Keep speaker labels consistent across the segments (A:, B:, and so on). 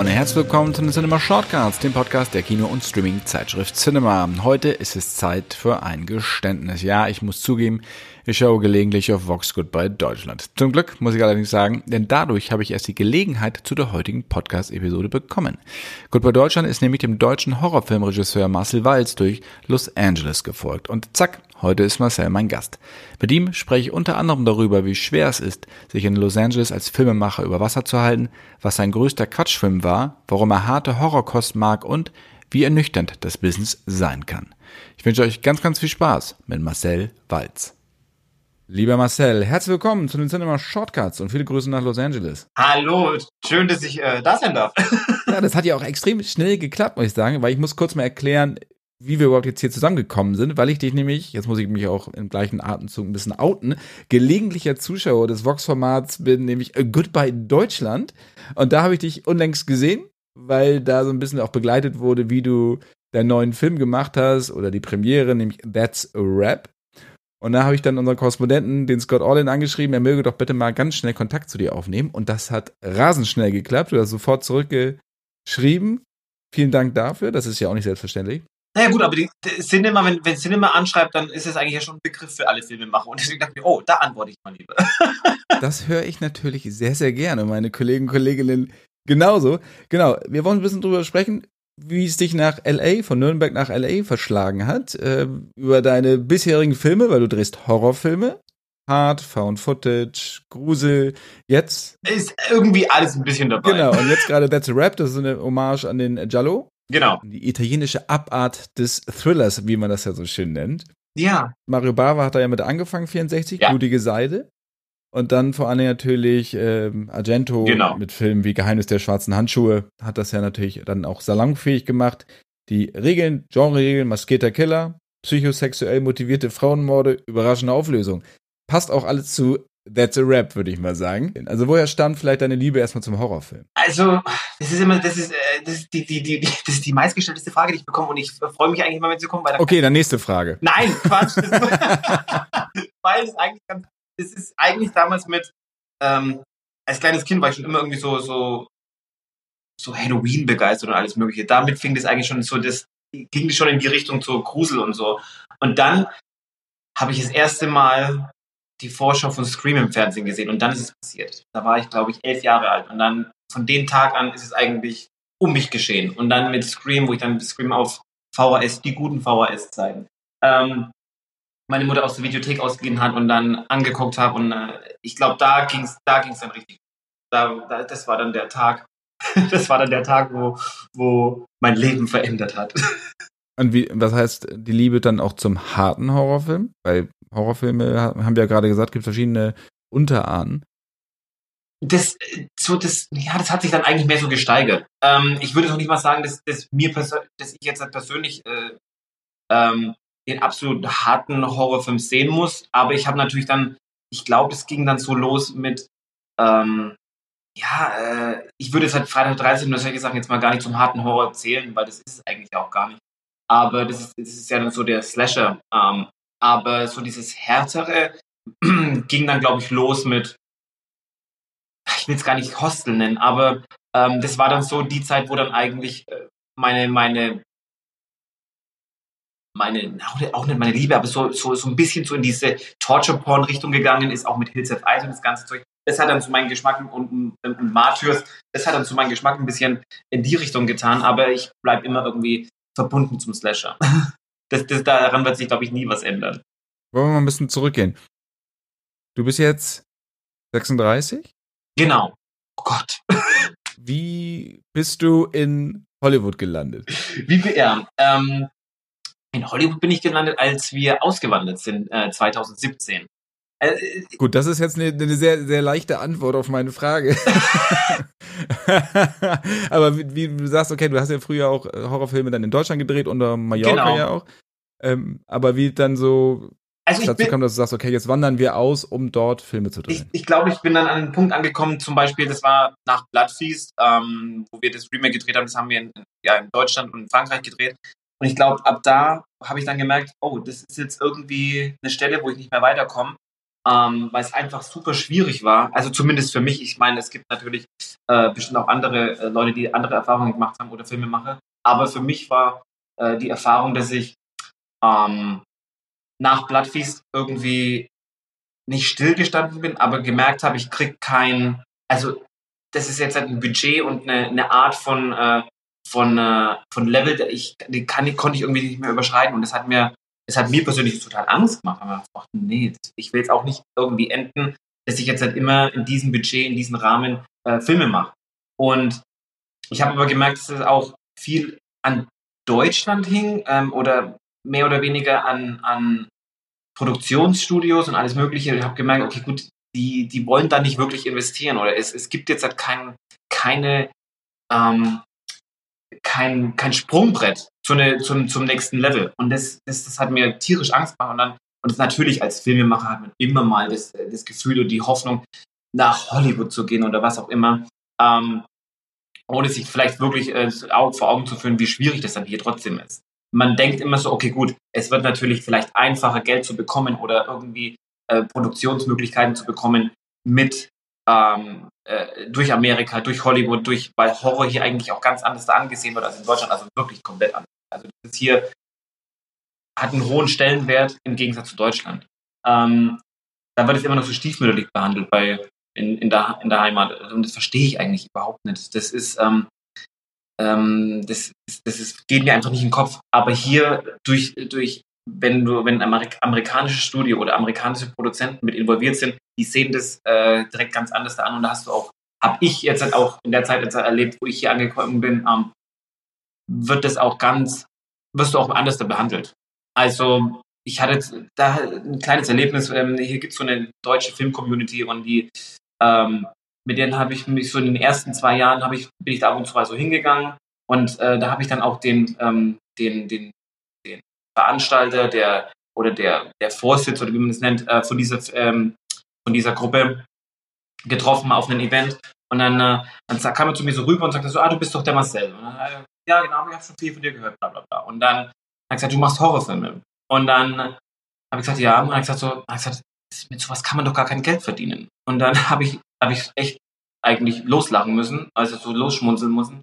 A: Und herzlich willkommen zu den Cinema Shortcuts, dem Podcast der Kino- und Streaming-Zeitschrift Cinema. Heute ist es Zeit für ein Geständnis. Ja, ich muss zugeben, ich schaue gelegentlich auf Vox Goodbye Deutschland. Zum Glück muss ich allerdings sagen, denn dadurch habe ich erst die Gelegenheit zu der heutigen Podcast-Episode bekommen. Goodbye Deutschland ist nämlich dem deutschen Horrorfilmregisseur Marcel Walz durch Los Angeles gefolgt. Und zack, Heute ist Marcel mein Gast. Mit ihm spreche ich unter anderem darüber, wie schwer es ist, sich in Los Angeles als Filmemacher über Wasser zu halten, was sein größter Quatschfilm war, warum er harte Horrorkost mag und wie ernüchternd das Business sein kann. Ich wünsche euch ganz, ganz viel Spaß mit Marcel Walz. Lieber Marcel, herzlich willkommen zu den Cinema Shortcuts und viele Grüße nach Los Angeles.
B: Hallo, schön, dass ich äh, da sein darf.
A: ja, das hat ja auch extrem schnell geklappt, muss ich sagen, weil ich muss kurz mal erklären, wie wir überhaupt jetzt hier zusammengekommen sind, weil ich dich nämlich, jetzt muss ich mich auch im gleichen Atemzug ein bisschen outen, gelegentlicher Zuschauer des Vox-Formats bin, nämlich Goodbye Deutschland. Und da habe ich dich unlängst gesehen, weil da so ein bisschen auch begleitet wurde, wie du deinen neuen Film gemacht hast oder die Premiere, nämlich That's a Rap. Und da habe ich dann unseren Korrespondenten, den Scott Orlin, angeschrieben, er möge doch bitte mal ganz schnell Kontakt zu dir aufnehmen. Und das hat rasend schnell geklappt. Du hast sofort zurückgeschrieben. Vielen Dank dafür. Das ist ja auch nicht selbstverständlich.
B: Naja gut, aber die, die Cinema, wenn, wenn Cinema anschreibt, dann ist es eigentlich ja schon ein Begriff für alle Filmemacher. Und deswegen dachte ich mir, oh, da antworte ich mal lieber.
A: das höre ich natürlich sehr, sehr gerne. Meine Kollegen und Kolleginnen genauso. Genau, wir wollen ein bisschen drüber sprechen, wie es dich nach LA, von Nürnberg nach LA verschlagen hat. Äh, über deine bisherigen Filme, weil du drehst Horrorfilme. Hard, Found Footage, Grusel, jetzt.
B: Ist irgendwie alles ein bisschen dabei.
A: Genau, und jetzt gerade That's a Rap, das ist eine Hommage an den Giallo.
B: Genau.
A: Die italienische Abart des Thrillers, wie man das ja so schön nennt.
B: Ja.
A: Mario Bava hat da ja mit angefangen, 64, ja. Blutige Seide. Und dann vor allem natürlich ähm, Argento genau. mit Filmen wie Geheimnis der schwarzen Handschuhe hat das ja natürlich dann auch salonfähig gemacht. Die Regeln, Genre-Regeln, maskierter Killer, psychosexuell motivierte Frauenmorde, überraschende Auflösung. Passt auch alles zu That's a Rap, würde ich mal sagen. Also woher stammt vielleicht deine Liebe erstmal zum Horrorfilm?
B: Also, das ist immer, das ist, äh, das ist die, die, die, das ist die meistgestellteste Frage, die ich bekomme und ich freue mich eigentlich immer, wenn sie kommt. Weil
A: okay, dann nächste Frage.
B: Nein, Quatsch. weil es eigentlich ganz, das ist eigentlich damals mit, ähm, als kleines Kind war ich schon immer irgendwie so, so, so Halloween begeistert und alles mögliche. Damit fing das eigentlich schon so, das ging schon in die Richtung zu Grusel und so. Und dann habe ich das erste Mal die Vorschau von Scream im Fernsehen gesehen und dann ist es passiert. Da war ich, glaube ich, elf Jahre alt und dann von dem Tag an ist es eigentlich um mich geschehen. Und dann mit Scream, wo ich dann Scream auf VHS, die guten VHS-Zeiten, ähm, meine Mutter aus der Videothek ausgegeben hat und dann angeguckt habe und äh, ich glaube, da ging es da ging's dann richtig. Da, da, das war dann der Tag, das war dann der Tag, wo, wo mein Leben verändert hat.
A: Und wie, was heißt die Liebe dann auch zum harten Horrorfilm? Weil Horrorfilme, haben wir ja gerade gesagt, gibt verschiedene Unterarten.
B: Das, so, das, ja, das hat sich dann eigentlich mehr so gesteigert. Ähm, ich würde doch nicht mal sagen, dass, dass mir dass ich jetzt persönlich äh, ähm, den absolut harten Horrorfilm sehen muss, aber ich habe natürlich dann, ich glaube, es ging dann so los mit, ähm, ja, äh, ich würde jetzt halt Freitag 13 oder solche Sachen jetzt mal gar nicht zum harten Horror zählen, weil das ist es eigentlich auch gar nicht. Aber das ist, das ist ja dann so der Slasher. Ähm, aber so dieses Härtere ging dann, glaube ich, los mit, ich will es gar nicht Hostel nennen, aber ähm, das war dann so die Zeit, wo dann eigentlich äh, meine, meine, meine, auch nicht meine Liebe, aber so, so, so ein bisschen so in diese Torture-Porn-Richtung gegangen ist, auch mit Hills of Ice und das ganze Zeug. Das hat dann zu meinem Geschmack und, und, und Martyrs, das hat dann zu meinem Geschmack ein bisschen in die Richtung getan, aber ich bleibe immer irgendwie verbunden zum Slasher. das, das, daran wird sich, glaube ich, nie was ändern.
A: Wollen wir mal ein bisschen zurückgehen. Du bist jetzt 36?
B: Genau. Oh Gott.
A: Wie bist du in Hollywood gelandet?
B: Wie ja, ähm, in Hollywood bin ich gelandet, als wir ausgewandert sind, äh, 2017.
A: Äh, Gut, das ist jetzt eine, eine, sehr, sehr leichte Antwort auf meine Frage. Aber wie, wie, du sagst, okay, du hast ja früher auch äh, Horrorfilme dann in Deutschland gedreht, unter Mallorca genau. ja auch. Ähm, aber wie dann so also dazu kam, dass du sagst, okay, jetzt wandern wir aus, um dort Filme zu drehen.
B: Ich, ich glaube, ich bin dann an einen Punkt angekommen, zum Beispiel, das war nach Bloodfeast, ähm, wo wir das Remake gedreht haben, das haben wir in, ja, in Deutschland und in Frankreich gedreht. Und ich glaube, ab da habe ich dann gemerkt, oh, das ist jetzt irgendwie eine Stelle, wo ich nicht mehr weiterkomme. Ähm, weil es einfach super schwierig war. Also zumindest für mich. Ich meine, es gibt natürlich äh, bestimmt auch andere äh, Leute, die andere Erfahrungen gemacht haben oder Filme machen. Aber für mich war äh, die Erfahrung, dass ich ähm, nach Bloodfeast irgendwie nicht stillgestanden bin, aber gemerkt habe, ich krieg kein, also das ist jetzt halt ein Budget und eine, eine Art von, äh, von, äh, von Level, ich, die kann, konnte ich irgendwie nicht mehr überschreiten und das hat mir, das hat mir persönlich total Angst gemacht. Aber ich dachte, nee, ich will jetzt auch nicht irgendwie enden, dass ich jetzt halt immer in diesem Budget, in diesem Rahmen äh, Filme mache. Und ich habe aber gemerkt, dass es auch viel an Deutschland hing ähm, oder mehr oder weniger an, an Produktionsstudios und alles Mögliche. Ich habe gemerkt, okay, gut, die, die wollen da nicht wirklich investieren oder es, es gibt jetzt halt kein, keine, ähm, kein, kein Sprungbrett zu ne, zum, zum nächsten Level. Und das, das, das hat mir tierisch Angst gemacht. Und dann, und natürlich als Filmemacher hat man immer mal das, das Gefühl und die Hoffnung, nach Hollywood zu gehen oder was auch immer. Ähm, ohne sich vielleicht wirklich äh, vor Augen zu führen, wie schwierig das dann hier trotzdem ist. Man denkt immer so, okay, gut, es wird natürlich vielleicht einfacher, Geld zu bekommen oder irgendwie äh, Produktionsmöglichkeiten zu bekommen mit ähm, äh, durch Amerika, durch Hollywood, durch, weil Horror hier eigentlich auch ganz anders angesehen wird als in Deutschland, also wirklich komplett anders. Also das hier hat einen hohen Stellenwert im Gegensatz zu Deutschland. Ähm, da wird es immer noch so stiefmütterlich behandelt bei, in, in, der, in der Heimat. Und das verstehe ich eigentlich überhaupt nicht. Das ist, ähm, ähm, das, das ist, geht mir einfach nicht in den Kopf. Aber hier durch, durch wenn du, wenn ein amerikanisches Studio oder amerikanische Produzenten mit involviert sind, die sehen das äh, direkt ganz anders an und da hast du auch, habe ich jetzt halt auch in der Zeit erlebt, wo ich hier angekommen bin, ähm, wird das auch ganz, wirst du auch anders behandelt. Also ich hatte da ein kleines Erlebnis, ähm, hier gibt es so eine deutsche Film-Community und die ähm, mit denen habe ich mich so in den ersten zwei Jahren ich, bin ich da ab und zu mal so hingegangen und äh, da habe ich dann auch den, ähm, den, den, den Veranstalter, der oder der, der Vorsitz oder wie man es nennt, äh, von, dieser, ähm, von dieser Gruppe getroffen auf einem Event. Und dann, äh, dann kam er zu mir so rüber und sagte so, ah, du bist doch der Marcel. Und dann, äh, ja, genau, ich habe schon viel von dir gehört, bla bla bla. Und dann hat er gesagt, du machst Horrorfilme. Und dann habe ich gesagt, ja. Und dann hat er gesagt, gesagt, mit sowas kann man doch gar kein Geld verdienen. Und dann habe ich, hab ich echt eigentlich loslachen müssen, also so losschmunzeln müssen.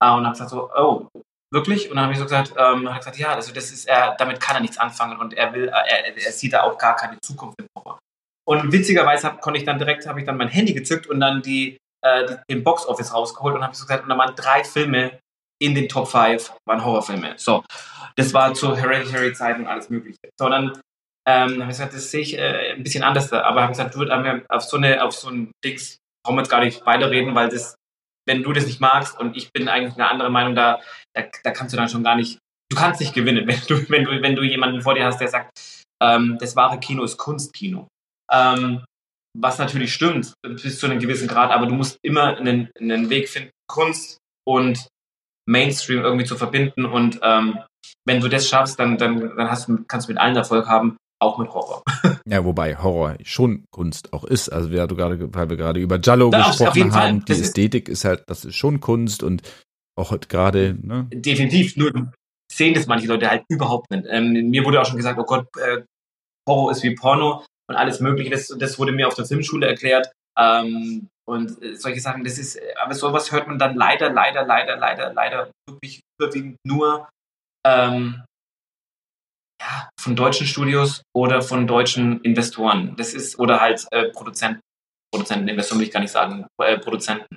B: Ah, und habe gesagt so, oh, wirklich? Und dann habe ich so gesagt, ähm, hat gesagt, ja, also das ist, er, damit kann er nichts anfangen und er will, er, er sieht da auch gar keine Zukunft im Horror. Und witzigerweise hab, konnte ich dann direkt, habe ich dann mein Handy gezückt und dann die, äh, die den Box Office rausgeholt und habe so gesagt, und da waren drei Filme in den Top 5 waren Horrorfilme. So, das war zu Hereditary-Zeiten und alles Mögliche. So, dann ähm, habe ich gesagt, das sehe ich äh, ein bisschen anders. Aber habe gesagt, du auf so eine, auf so ein Dings brauchen wir jetzt gar nicht weiterreden, weil das, wenn du das nicht magst und ich bin eigentlich eine andere Meinung, da, da, da kannst du dann schon gar nicht, du kannst nicht gewinnen, wenn du, wenn du, wenn du jemanden vor dir hast, der sagt, ähm, das wahre Kino ist Kunstkino. Ähm, was natürlich stimmt, bis zu einem gewissen Grad, aber du musst immer einen, einen Weg finden, Kunst und Mainstream irgendwie zu verbinden. Und ähm, wenn du das schaffst, dann, dann, dann hast kannst du mit allen Erfolg haben auch mit Horror.
A: Ja, wobei Horror schon Kunst auch ist. Also wir, du gerade, weil wir gerade über Giallo da gesprochen haben, die Ästhetik ist, ist halt, das ist schon Kunst und auch gerade. Ne?
B: Definitiv. Nur sehen das manche Leute halt überhaupt nicht. Ähm, mir wurde auch schon gesagt, oh Gott, äh, Horror ist wie Porno und alles Mögliche. Das, das wurde mir auf der Filmschule erklärt. Ähm, und äh, solche Sachen, das ist, aber sowas hört man dann leider, leider, leider, leider, leider wirklich überwiegend nur ähm, ja, von deutschen Studios oder von deutschen Investoren. Das ist, oder halt äh, Produzenten. Produzenten, Investoren will ich gar nicht sagen, äh, Produzenten.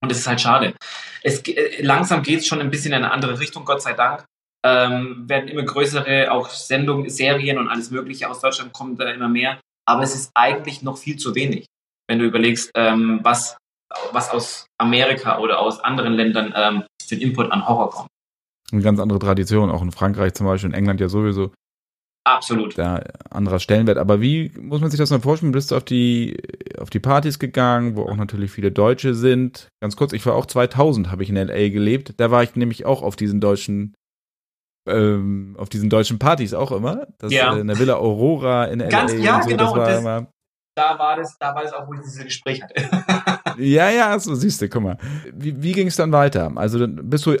B: Und das ist halt schade. Es, äh, langsam geht es schon ein bisschen in eine andere Richtung, Gott sei Dank. Ähm, werden immer größere, auch Sendungen, Serien und alles Mögliche aus Deutschland kommt da immer mehr. Aber es ist eigentlich noch viel zu wenig, wenn du überlegst, ähm, was, was aus Amerika oder aus anderen Ländern ähm, den Input an Horror kommt
A: eine ganz andere Tradition, auch in Frankreich zum Beispiel, in England ja sowieso.
B: Absolut.
A: Da anderer Stellenwert. Aber wie muss man sich das mal vorstellen? Bist du auf die, auf die Partys gegangen, wo auch natürlich viele Deutsche sind? Ganz kurz, ich war auch 2000, habe ich in L.A. gelebt. Da war ich nämlich auch auf diesen deutschen, ähm, auf diesen deutschen Partys auch immer. Das, ja. Äh, in der Villa Aurora in L.A.
B: Ganz, ja, so, genau. Das war das, immer, da war das, da war das auch, wo ich dieses Gespräch hatte.
A: ja, ja, so siehst du, guck mal. Wie, wie ging es dann weiter? Also bist du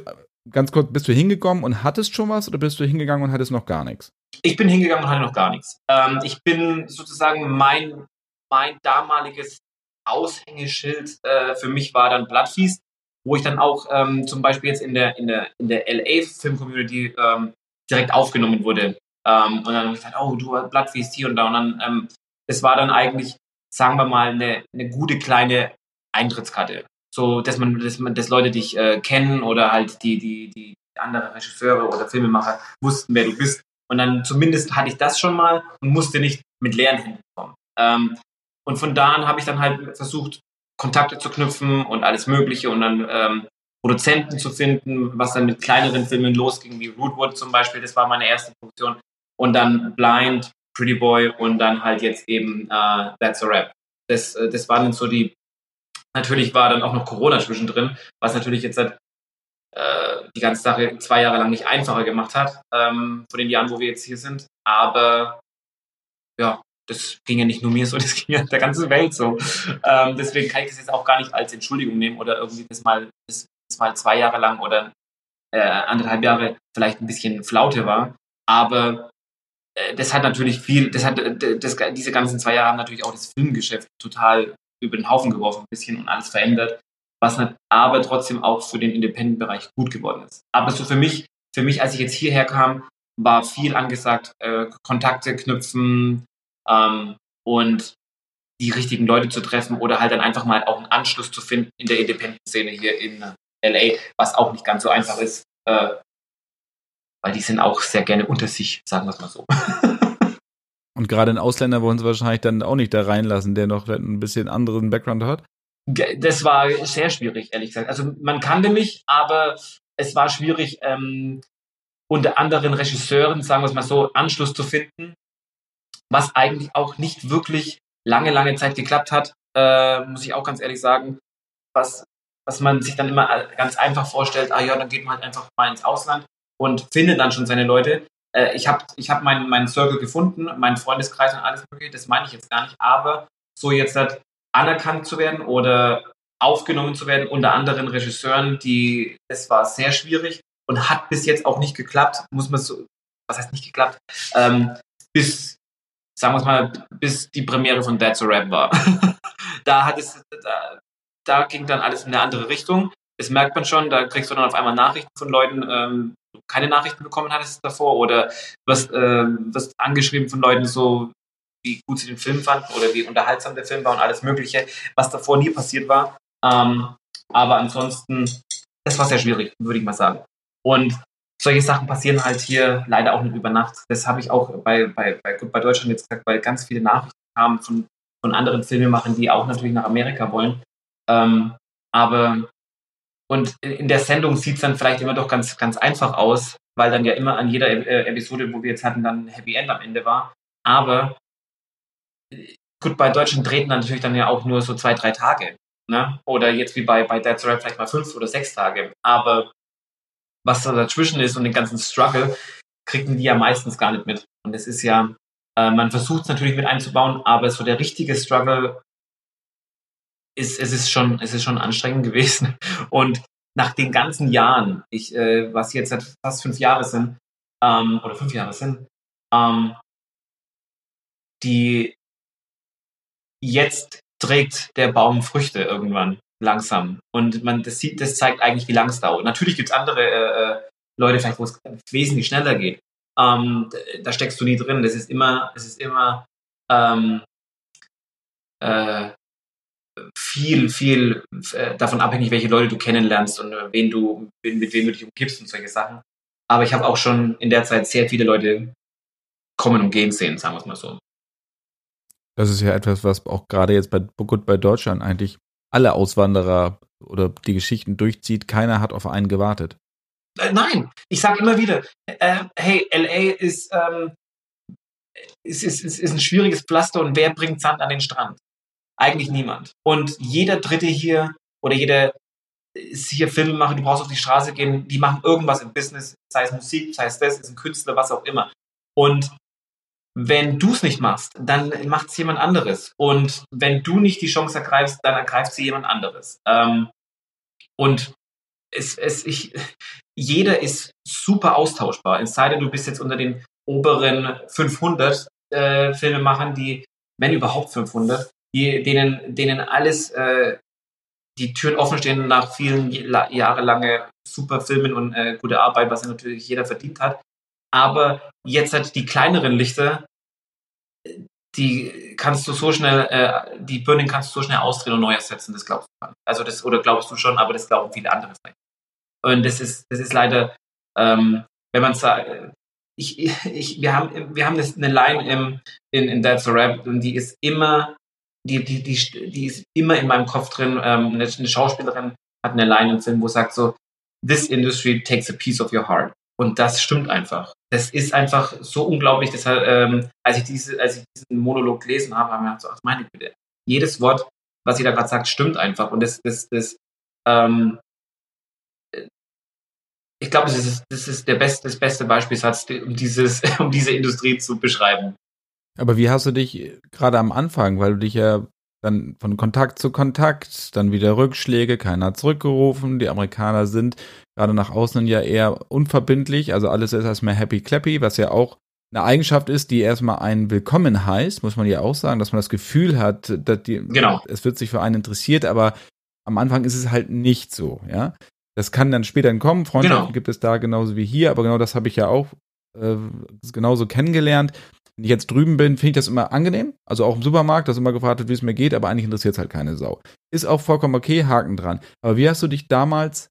A: ganz kurz, bist du hingekommen und hattest schon was oder bist du hingegangen und hattest noch gar nichts?
B: ich bin hingegangen und hatte noch gar nichts. Ähm, ich bin sozusagen mein, mein damaliges Aushängeschild äh, für mich war dann Bloodfeast, wo ich dann auch ähm, zum Beispiel jetzt in der, in der, in der LA-Film-Community ähm, direkt aufgenommen wurde. Ähm, und dann habe ich gesagt, oh, du hast Bloodfeast hier und da. Und dann, ähm, es war dann eigentlich, sagen wir mal, eine, eine gute kleine Eintrittskarte. So, dass man, dass man, dass Leute dich äh, kennen oder halt die, die, die andere Regisseure oder Filmemacher wussten, wer du bist. Und dann zumindest hatte ich das schon mal und musste nicht mit leeren Händen kommen. Ähm, und von da an habe ich dann halt versucht, Kontakte zu knüpfen und alles Mögliche und dann ähm, Produzenten zu finden, was dann mit kleineren Filmen losging, wie Rootwood zum Beispiel, das war meine erste Produktion. Und dann Blind, Pretty Boy und dann halt jetzt eben äh, That's a Rap. Das, äh, das waren dann so die, natürlich war dann auch noch Corona zwischendrin, was natürlich jetzt halt, äh, die ganze Sache zwei Jahre lang nicht einfacher gemacht hat, ähm, von den Jahren, wo wir jetzt hier sind. Aber ja, das ging ja nicht nur mir so, das ging ja der ganzen Welt so. Ähm, deswegen kann ich das jetzt auch gar nicht als Entschuldigung nehmen oder irgendwie das mal, das, das mal zwei Jahre lang oder äh, anderthalb Jahre vielleicht ein bisschen Flaute war. Aber das hat natürlich viel, das hat, äh, das, diese ganzen zwei Jahre haben natürlich auch das Filmgeschäft total über den Haufen geworfen, ein bisschen und alles verändert, was aber trotzdem auch für den Independent-Bereich gut geworden ist. Aber so für mich, für mich, als ich jetzt hierher kam, war viel angesagt, äh, Kontakte knüpfen ähm, und die richtigen Leute zu treffen oder halt dann einfach mal auch einen Anschluss zu finden in der Independent-Szene hier in LA, was auch nicht ganz so einfach ist, äh, weil die sind auch sehr gerne unter sich, sagen wir es mal so.
A: Und gerade einen Ausländer wollen sie wahrscheinlich dann auch nicht da reinlassen, der noch ein bisschen anderen Background hat?
B: Das war sehr schwierig, ehrlich gesagt. Also man kannte mich, aber es war schwierig, ähm, unter anderen Regisseuren, sagen wir es mal so, Anschluss zu finden, was eigentlich auch nicht wirklich lange, lange Zeit geklappt hat, äh, muss ich auch ganz ehrlich sagen, was, was man sich dann immer ganz einfach vorstellt, ah ja, dann geht man halt einfach mal ins Ausland und findet dann schon seine Leute. Äh, ich habe ich hab meinen, meinen Circle gefunden, meinen Freundeskreis und alles mögliche, das meine ich jetzt gar nicht, aber so jetzt halt anerkannt zu werden oder aufgenommen zu werden unter anderen Regisseuren, die, das war sehr schwierig und hat bis jetzt auch nicht geklappt, muss man so, was heißt nicht geklappt, ähm, bis, sagen wir es mal, bis die Premiere von That's a Rap war. da hat es, da, da ging dann alles in eine andere Richtung. Das merkt man schon, da kriegst du dann auf einmal Nachrichten von Leuten, ähm, keine Nachrichten bekommen hattest davor oder wirst, äh, wirst angeschrieben von Leuten so, wie gut sie den Film fanden oder wie unterhaltsam der Film war und alles Mögliche, was davor nie passiert war. Ähm, aber ansonsten, das war sehr schwierig, würde ich mal sagen. Und solche Sachen passieren halt hier leider auch nicht über Nacht. Das habe ich auch bei, bei, bei, bei Deutschland jetzt gesagt, weil ganz viele Nachrichten kamen von, von anderen Filmemachern, die auch natürlich nach Amerika wollen. Ähm, aber und in der Sendung sieht es dann vielleicht immer doch ganz, ganz einfach aus, weil dann ja immer an jeder äh, Episode, wo wir jetzt hatten, dann ein Happy End am Ende war. Aber gut, bei Deutschen treten dann natürlich dann ja auch nur so zwei, drei Tage. Ne? Oder jetzt wie bei, bei Dead Rap vielleicht mal fünf oder sechs Tage. Aber was da dazwischen ist und den ganzen Struggle, kriegen die ja meistens gar nicht mit. Und es ist ja, äh, man versucht es natürlich mit einzubauen, aber so der richtige Struggle ist, es ist schon, es ist schon anstrengend gewesen. Und nach den ganzen Jahren, ich, äh, was jetzt seit fast fünf Jahre sind, ähm, oder fünf Jahre sind, ähm, die jetzt trägt der Baum Früchte irgendwann langsam. Und man, das sieht, das zeigt eigentlich, wie lang es dauert. Natürlich gibt es andere äh, äh, Leute, vielleicht, wo es wesentlich schneller geht. Ähm, da steckst du nie drin. Das ist immer, es ist immer ähm, äh, viel, viel äh, davon abhängig, welche Leute du kennenlernst und äh, wen du, mit wem du dich umgibst und solche Sachen. Aber ich habe auch schon in der Zeit sehr viele Leute kommen und gehen sehen, sagen wir es mal so.
A: Das ist ja etwas, was auch gerade jetzt bei gut bei Deutschland eigentlich alle Auswanderer oder die Geschichten durchzieht. Keiner hat auf einen gewartet.
B: Äh, nein, ich sage immer wieder, äh, hey, LA ist, ähm, ist, ist, ist, ist ein schwieriges Pflaster und wer bringt Sand an den Strand? Eigentlich niemand. Und jeder Dritte hier oder jeder ist hier Filme machen, du brauchst auf die Straße gehen, die machen irgendwas im Business, sei es Musik, sei es das, ist ein Künstler, was auch immer. Und wenn du es nicht machst, dann macht es jemand anderes. Und wenn du nicht die Chance ergreifst, dann ergreift sie jemand anderes. Ähm, und es, es, ich, jeder ist super austauschbar. Es sei denn, du bist jetzt unter den, oberen 500 äh, Filme machen, die, wenn überhaupt 500, die, denen, denen alles äh, die Türen offen stehen nach vielen jahrelange super Filmen und äh, gute Arbeit, was natürlich jeder verdient hat. Aber jetzt halt die kleineren Lichter, die kannst du so schnell, äh, die Burning kannst du so schnell ausdrehen und neu ersetzen, das glaubst du. Also das, oder glaubst du schon, aber das glauben viele andere nicht. Und das ist, das ist leider, ähm, wenn man sagt, ich, ich, wir haben, wir haben eine Line im, in, in That's a Rap und die ist immer, die, die, die, die ist immer in meinem Kopf drin. Ähm, eine, Schauspielerin hat eine Line im Film, wo sagt so, this industry takes a piece of your heart. Und das stimmt einfach. Das ist einfach so unglaublich. Deshalb, ähm, als ich diese, als ich diesen Monolog gelesen habe, habe ich gedacht, ach meine Güte, jedes Wort, was sie da gerade sagt, stimmt einfach. Und das, das, das, ähm, ich glaube, das ist, das ist der beste, das beste Beispielsatz, um dieses, um diese Industrie zu beschreiben.
A: Aber wie hast du dich gerade am Anfang, weil du dich ja dann von Kontakt zu Kontakt, dann wieder Rückschläge, keiner hat zurückgerufen, die Amerikaner sind gerade nach außen ja eher unverbindlich, also alles ist erstmal happy clappy, was ja auch eine Eigenschaft ist, die erstmal einen willkommen heißt, muss man ja auch sagen, dass man das Gefühl hat, dass die,
B: genau.
A: es wird sich für einen interessiert, aber am Anfang ist es halt nicht so, ja. Das kann dann später kommen. Freundschaften genau. gibt es da genauso wie hier, aber genau das habe ich ja auch äh, genauso kennengelernt. Wenn ich jetzt drüben bin, finde ich das immer angenehm. Also auch im Supermarkt, dass immer gefragt wird, wie es mir geht, aber eigentlich interessiert es halt keine Sau. Ist auch vollkommen okay, Haken dran. Aber wie hast du dich damals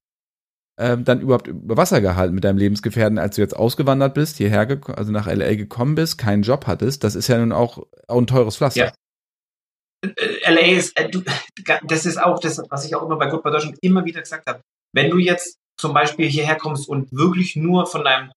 A: äh, dann überhaupt über Wasser gehalten mit deinem Lebensgefährten, als du jetzt ausgewandert bist, hierher, also nach LA gekommen bist, keinen Job hattest? Das ist ja nun auch, auch ein teures Pflaster. Ja.
B: Äh, LA ist, äh, du, das ist auch das, was ich auch immer bei Goodbye Deutschland immer wieder gesagt habe. Wenn du jetzt zum Beispiel hierher kommst und wirklich nur von deinem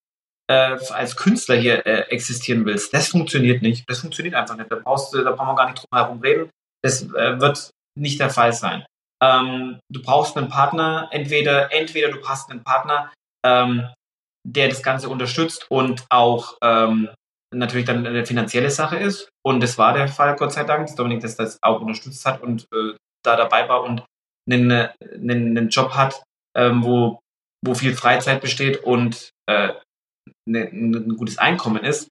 B: äh, als Künstler hier äh, existieren willst, das funktioniert nicht. Das funktioniert einfach nicht. Da brauchst du, da brauchen wir gar nicht drum herum reden. Das äh, wird nicht der Fall sein. Ähm, du brauchst einen Partner, entweder, entweder du hast einen Partner, ähm, der das Ganze unterstützt und auch ähm, natürlich dann eine finanzielle Sache ist. Und das war der Fall, Gott sei Dank, dass Dominik das, das auch unterstützt hat und äh, da dabei war und einen, einen, einen Job hat, ähm, wo, wo viel Freizeit besteht und äh, ne, ein gutes Einkommen ist.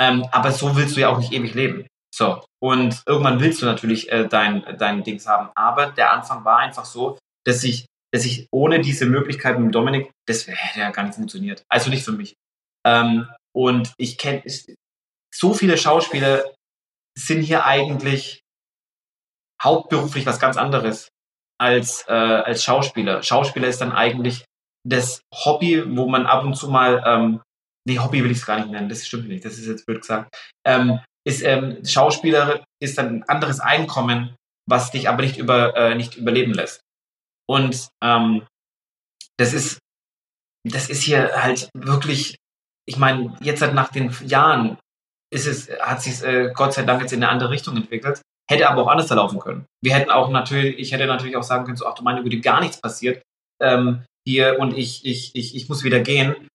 B: Ähm, aber so willst du ja auch nicht ewig leben. So. Und irgendwann willst du natürlich äh, dein, dein Dings haben. Aber der Anfang war einfach so, dass ich, dass ich ohne diese Möglichkeit mit Dominik, das hätte ja gar nicht funktioniert. Also nicht für mich. Ähm, und ich kenne so viele Schauspieler sind hier eigentlich hauptberuflich was ganz anderes als, äh, als Schauspieler. Schauspieler ist dann eigentlich das Hobby, wo man ab und zu mal, ähm, nee, Hobby will ich es gar nicht nennen, das stimmt nicht, das ist jetzt blöd gesagt. Ähm, ist, ähm, Schauspieler ist dann ein anderes Einkommen, was dich aber nicht über äh, nicht überleben lässt. Und ähm, das ist das ist hier halt wirklich, ich meine, jetzt halt nach den Jahren ist es, hat sich äh, Gott sei Dank jetzt in eine andere Richtung entwickelt. Hätte aber auch anders verlaufen können. Wir hätten auch natürlich, ich hätte natürlich auch sagen können, so, ach du meine Güte, gar nichts passiert ähm, hier und ich, ich, ich, ich muss wieder gehen.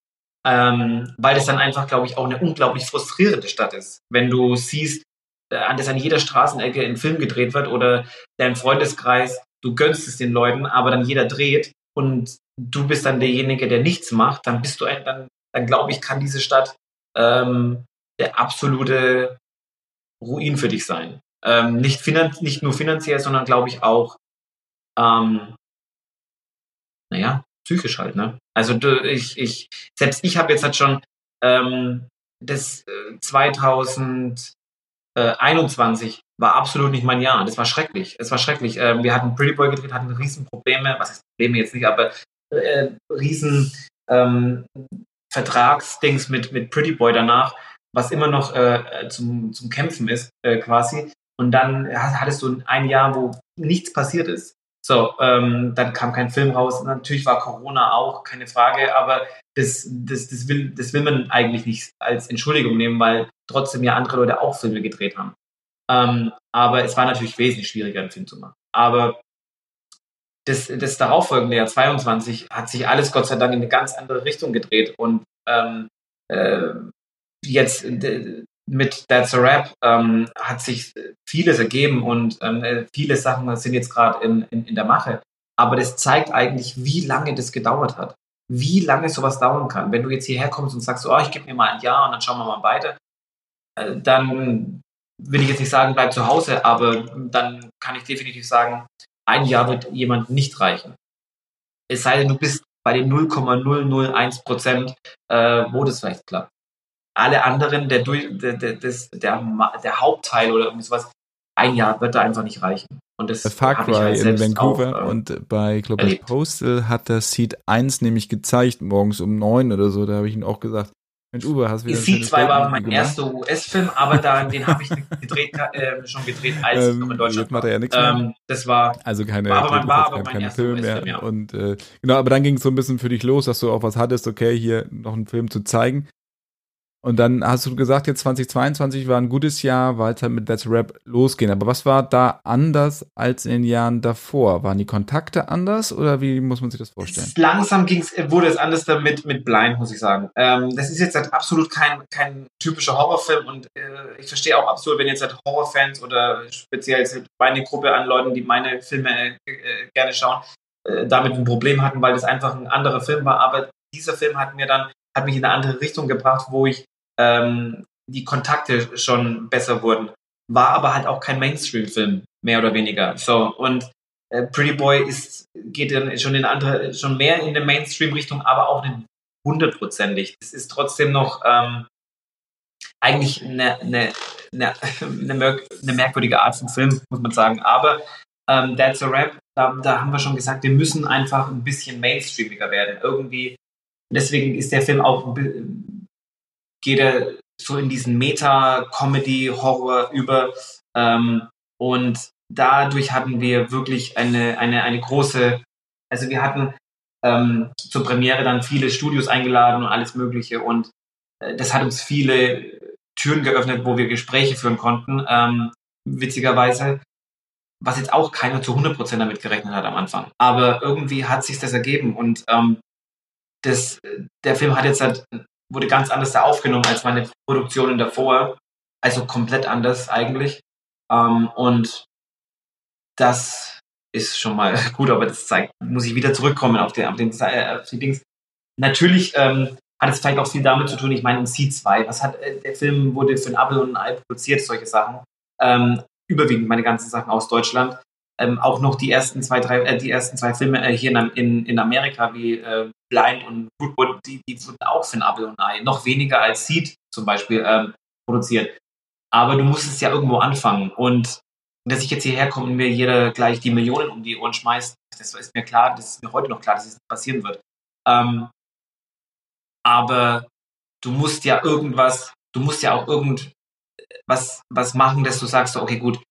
B: Ähm, weil das dann einfach, glaube ich, auch eine unglaublich frustrierende Stadt ist. Wenn du siehst, äh, dass an jeder Straßenecke ein Film gedreht wird oder dein Freundeskreis, du gönnst es den Leuten, aber dann jeder dreht und du bist dann derjenige, der nichts macht, dann bist du ein, dann, dann glaube ich, kann diese Stadt ähm, der absolute Ruin für dich sein. Ähm, nicht, finanz nicht nur finanziell, sondern glaube ich auch, ähm, naja, psychisch halt, ne? Also ich, ich, selbst ich habe jetzt halt schon ähm, das äh, 2021 war absolut nicht mein Jahr. Das war schrecklich. Es war schrecklich. Ähm, wir hatten Pretty Boy gedreht, hatten Riesenprobleme, was ist Probleme jetzt nicht, aber äh, riesen ähm, Vertragsdings mit, mit Pretty Boy danach, was immer noch äh, zum, zum Kämpfen ist, äh, quasi. Und dann hattest du ein Jahr, wo nichts passiert ist. So, ähm, dann kam kein Film raus. Natürlich war Corona auch, keine Frage, aber das, das, das, will, das will man eigentlich nicht als Entschuldigung nehmen, weil trotzdem ja andere Leute auch Filme gedreht haben. Ähm, aber es war natürlich wesentlich schwieriger, einen Film zu machen. Aber das, das darauffolgende Jahr 22 hat sich alles Gott sei Dank in eine ganz andere Richtung gedreht und ähm, äh, jetzt mit That's a Rap ähm, hat sich vieles ergeben und ähm, viele Sachen sind jetzt gerade in, in, in der Mache. Aber das zeigt eigentlich, wie lange das gedauert hat. wie lange sowas dauern kann. Wenn du jetzt hierher kommst und sagst, oh, ich gebe mir mal ein Jahr und dann schauen wir mal weiter, äh, dann will ich jetzt nicht sagen, bleib zu Hause, aber dann kann ich definitiv sagen, ein Jahr wird jemand nicht reichen. Es sei denn, du bist bei den 0,001 Prozent, äh, wo das vielleicht klappt. Alle anderen, der, der, der, der, der Hauptteil oder irgendwie sowas, ein Jahr wird da einfach nicht reichen.
A: Und das Far Cry halt in Vancouver auch, äh, und bei glaube ich Postal hat der Seed 1 nämlich gezeigt, morgens um 9 oder so, da habe ich ihn auch gesagt,
B: Mensch, Uwe, hast du wieder Seed 2 war mein erster US-Film, aber da, den habe ich gedreht, äh, schon gedreht, als ähm, ich noch in Deutschland
A: war. Ja. Ähm,
B: das war,
A: also keine,
B: war aber, man war
A: aber keine Film mehr. Ja. Und äh, genau, aber dann ging es so ein bisschen für dich los, dass du auch was hattest, okay, hier noch einen Film zu zeigen. Und dann hast du gesagt, jetzt 2022 war ein gutes Jahr, weil es halt mit Let's Rap losgehen. Aber was war da anders als in den Jahren davor? Waren die Kontakte anders oder wie muss man sich das vorstellen?
B: Langsam ging's, wurde es anders damit mit Blind, muss ich sagen. Ähm, das ist jetzt halt absolut kein, kein typischer Horrorfilm und äh, ich verstehe auch absolut, wenn jetzt halt Horrorfans oder speziell meine Gruppe an Leuten, die meine Filme äh, gerne schauen, äh, damit ein Problem hatten, weil das einfach ein anderer Film war. Aber dieser Film hat mir dann hat mich in eine andere Richtung gebracht, wo ich ähm, die Kontakte schon besser wurden. War aber halt auch kein Mainstream-Film, mehr oder weniger. So, und äh, Pretty Boy ist, geht dann schon in andere, schon mehr in eine Mainstream-Richtung, aber auch nicht hundertprozentig. Es ist trotzdem noch ähm, eigentlich eine, eine, eine, eine, merkwürdige Art von Film, muss man sagen. Aber ähm, That's a Rap, da, da haben wir schon gesagt, wir müssen einfach ein bisschen mainstreamiger werden. Irgendwie. Deswegen ist der Film auch geht er so in diesen Meta-Comedy-Horror über. Ähm, und dadurch hatten wir wirklich eine, eine, eine große, also wir hatten ähm, zur Premiere dann viele Studios eingeladen und alles Mögliche. Und äh, das hat uns viele Türen geöffnet, wo wir Gespräche führen konnten, ähm, witzigerweise. Was jetzt auch keiner zu 100% damit gerechnet hat am Anfang. Aber irgendwie hat sich das ergeben und ähm, das, der Film hat jetzt halt wurde ganz anders da aufgenommen als meine Produktionen davor. Also komplett anders eigentlich. Ähm, und das ist schon mal gut, aber das zeigt, muss ich wieder zurückkommen auf, den, auf, den, äh, auf die Dings. Natürlich ähm, hat es vielleicht auch viel damit zu tun, ich meine, in C2, was hat, äh, der Film wurde für ein Apple und ein Ei produziert, solche Sachen. Ähm, überwiegend meine ganzen Sachen aus Deutschland ähm, auch noch die ersten zwei, drei, äh, die ersten zwei Filme äh, hier in, in, in Amerika wie äh, Blind und Goodwood, die, die wurden auch für ein Apple und Ei, noch weniger als Seed zum Beispiel ähm, produziert. Aber du musst es ja irgendwo anfangen. Und dass ich jetzt hierher komme und mir jeder gleich die Millionen um die Ohren schmeißt, das ist mir klar, das ist mir heute noch klar, dass es das passieren wird. Ähm, aber du musst ja irgendwas, du musst ja auch irgendwas was machen, dass du sagst, okay, gut,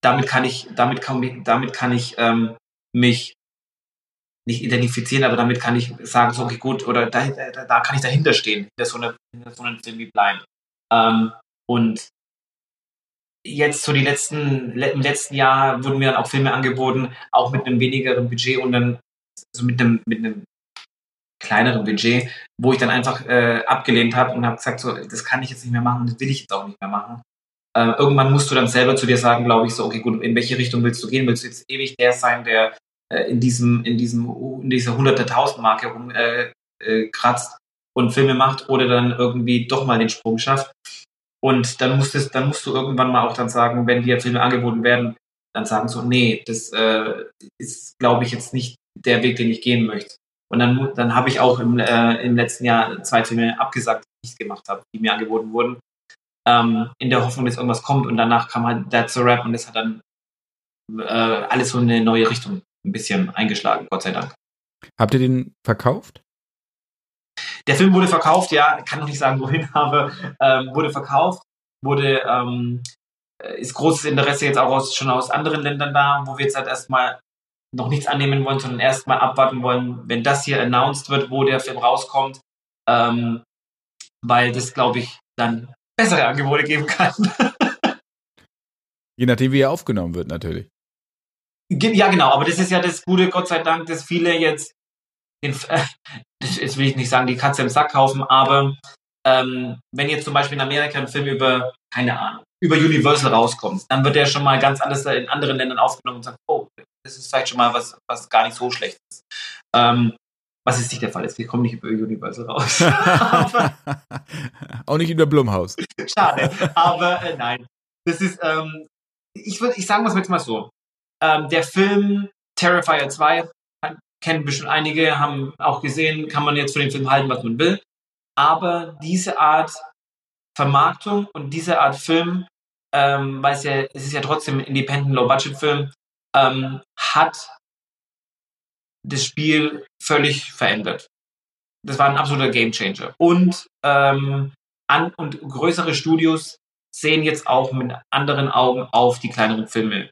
B: damit kann ich, damit kann, damit kann ich ähm, mich nicht identifizieren, aber damit kann ich sagen, so, okay, gut, oder da, da, da kann ich dahinter stehen, hinter so, eine, hinter so einem Film wie Blind. Ähm, und jetzt so die letzten, im letzten Jahr wurden mir dann auch Filme angeboten, auch mit einem wenigeren Budget und dann, also mit einem, mit einem kleineren Budget, wo ich dann einfach äh, abgelehnt habe und habe gesagt, so, das kann ich jetzt nicht mehr machen, das will ich jetzt auch nicht mehr machen. Äh, irgendwann musst du dann selber zu dir sagen, glaube ich, so, okay, gut, in welche Richtung willst du gehen? Willst du jetzt ewig der sein, der äh, in diesem, in diesem, in dieser hunderte tausend Marke rum äh, äh, und Filme macht oder dann irgendwie doch mal den Sprung schafft? Und dann musst, es, dann musst du irgendwann mal auch dann sagen, wenn dir Filme angeboten werden, dann sagen so, nee, das äh, ist, glaube ich, jetzt nicht der Weg, den ich gehen möchte. Und dann, dann habe ich auch im, äh, im letzten Jahr zwei Filme abgesagt, die ich gemacht habe, die mir angeboten wurden ähm, in der Hoffnung, dass irgendwas kommt und danach kam halt That's a Rap und das hat dann äh, alles so in eine neue Richtung ein bisschen eingeschlagen, Gott sei Dank.
A: Habt ihr den verkauft?
B: Der Film wurde verkauft, ja, kann noch nicht sagen, wohin, aber ähm, wurde verkauft, wurde, ähm, ist großes Interesse jetzt auch aus, schon aus anderen Ländern da, wo wir jetzt halt erstmal noch nichts annehmen wollen, sondern erstmal abwarten wollen, wenn das hier announced wird, wo der Film rauskommt, ähm, weil das, glaube ich, dann bessere Angebote geben kann.
A: Je nachdem, wie er aufgenommen wird, natürlich.
B: Ja, genau, aber das ist ja das Gute, Gott sei Dank, dass viele jetzt, den, äh, jetzt will ich nicht sagen, die Katze im Sack kaufen, aber ähm, wenn jetzt zum Beispiel in Amerika ein Film über, keine Ahnung, über Universal rauskommt, dann wird der schon mal ganz anders in anderen Ländern aufgenommen und sagt, oh, das ist vielleicht schon mal was, was gar nicht so schlecht ist. Ähm, Was ist nicht der Fall ist. Wir kommen nicht über Universal raus.
A: Auch nicht über Blumhaus.
B: Schade. Aber äh, nein. Das ist, ähm, ich würde, ich sagen wir es jetzt mal so. Ähm, der Film Terrifier 2 kennen bestimmt einige, haben auch gesehen, kann man jetzt von dem Film halten, was man will. Aber diese Art Vermarktung und diese Art Film, ähm, weil es ja, es ist ja trotzdem ein Independent Low-Budget-Film, ähm, hat das Spiel völlig verändert. Das war ein absoluter Gamechanger. Und, ähm, an, und größere Studios sehen jetzt auch mit anderen Augen auf die kleineren Filme.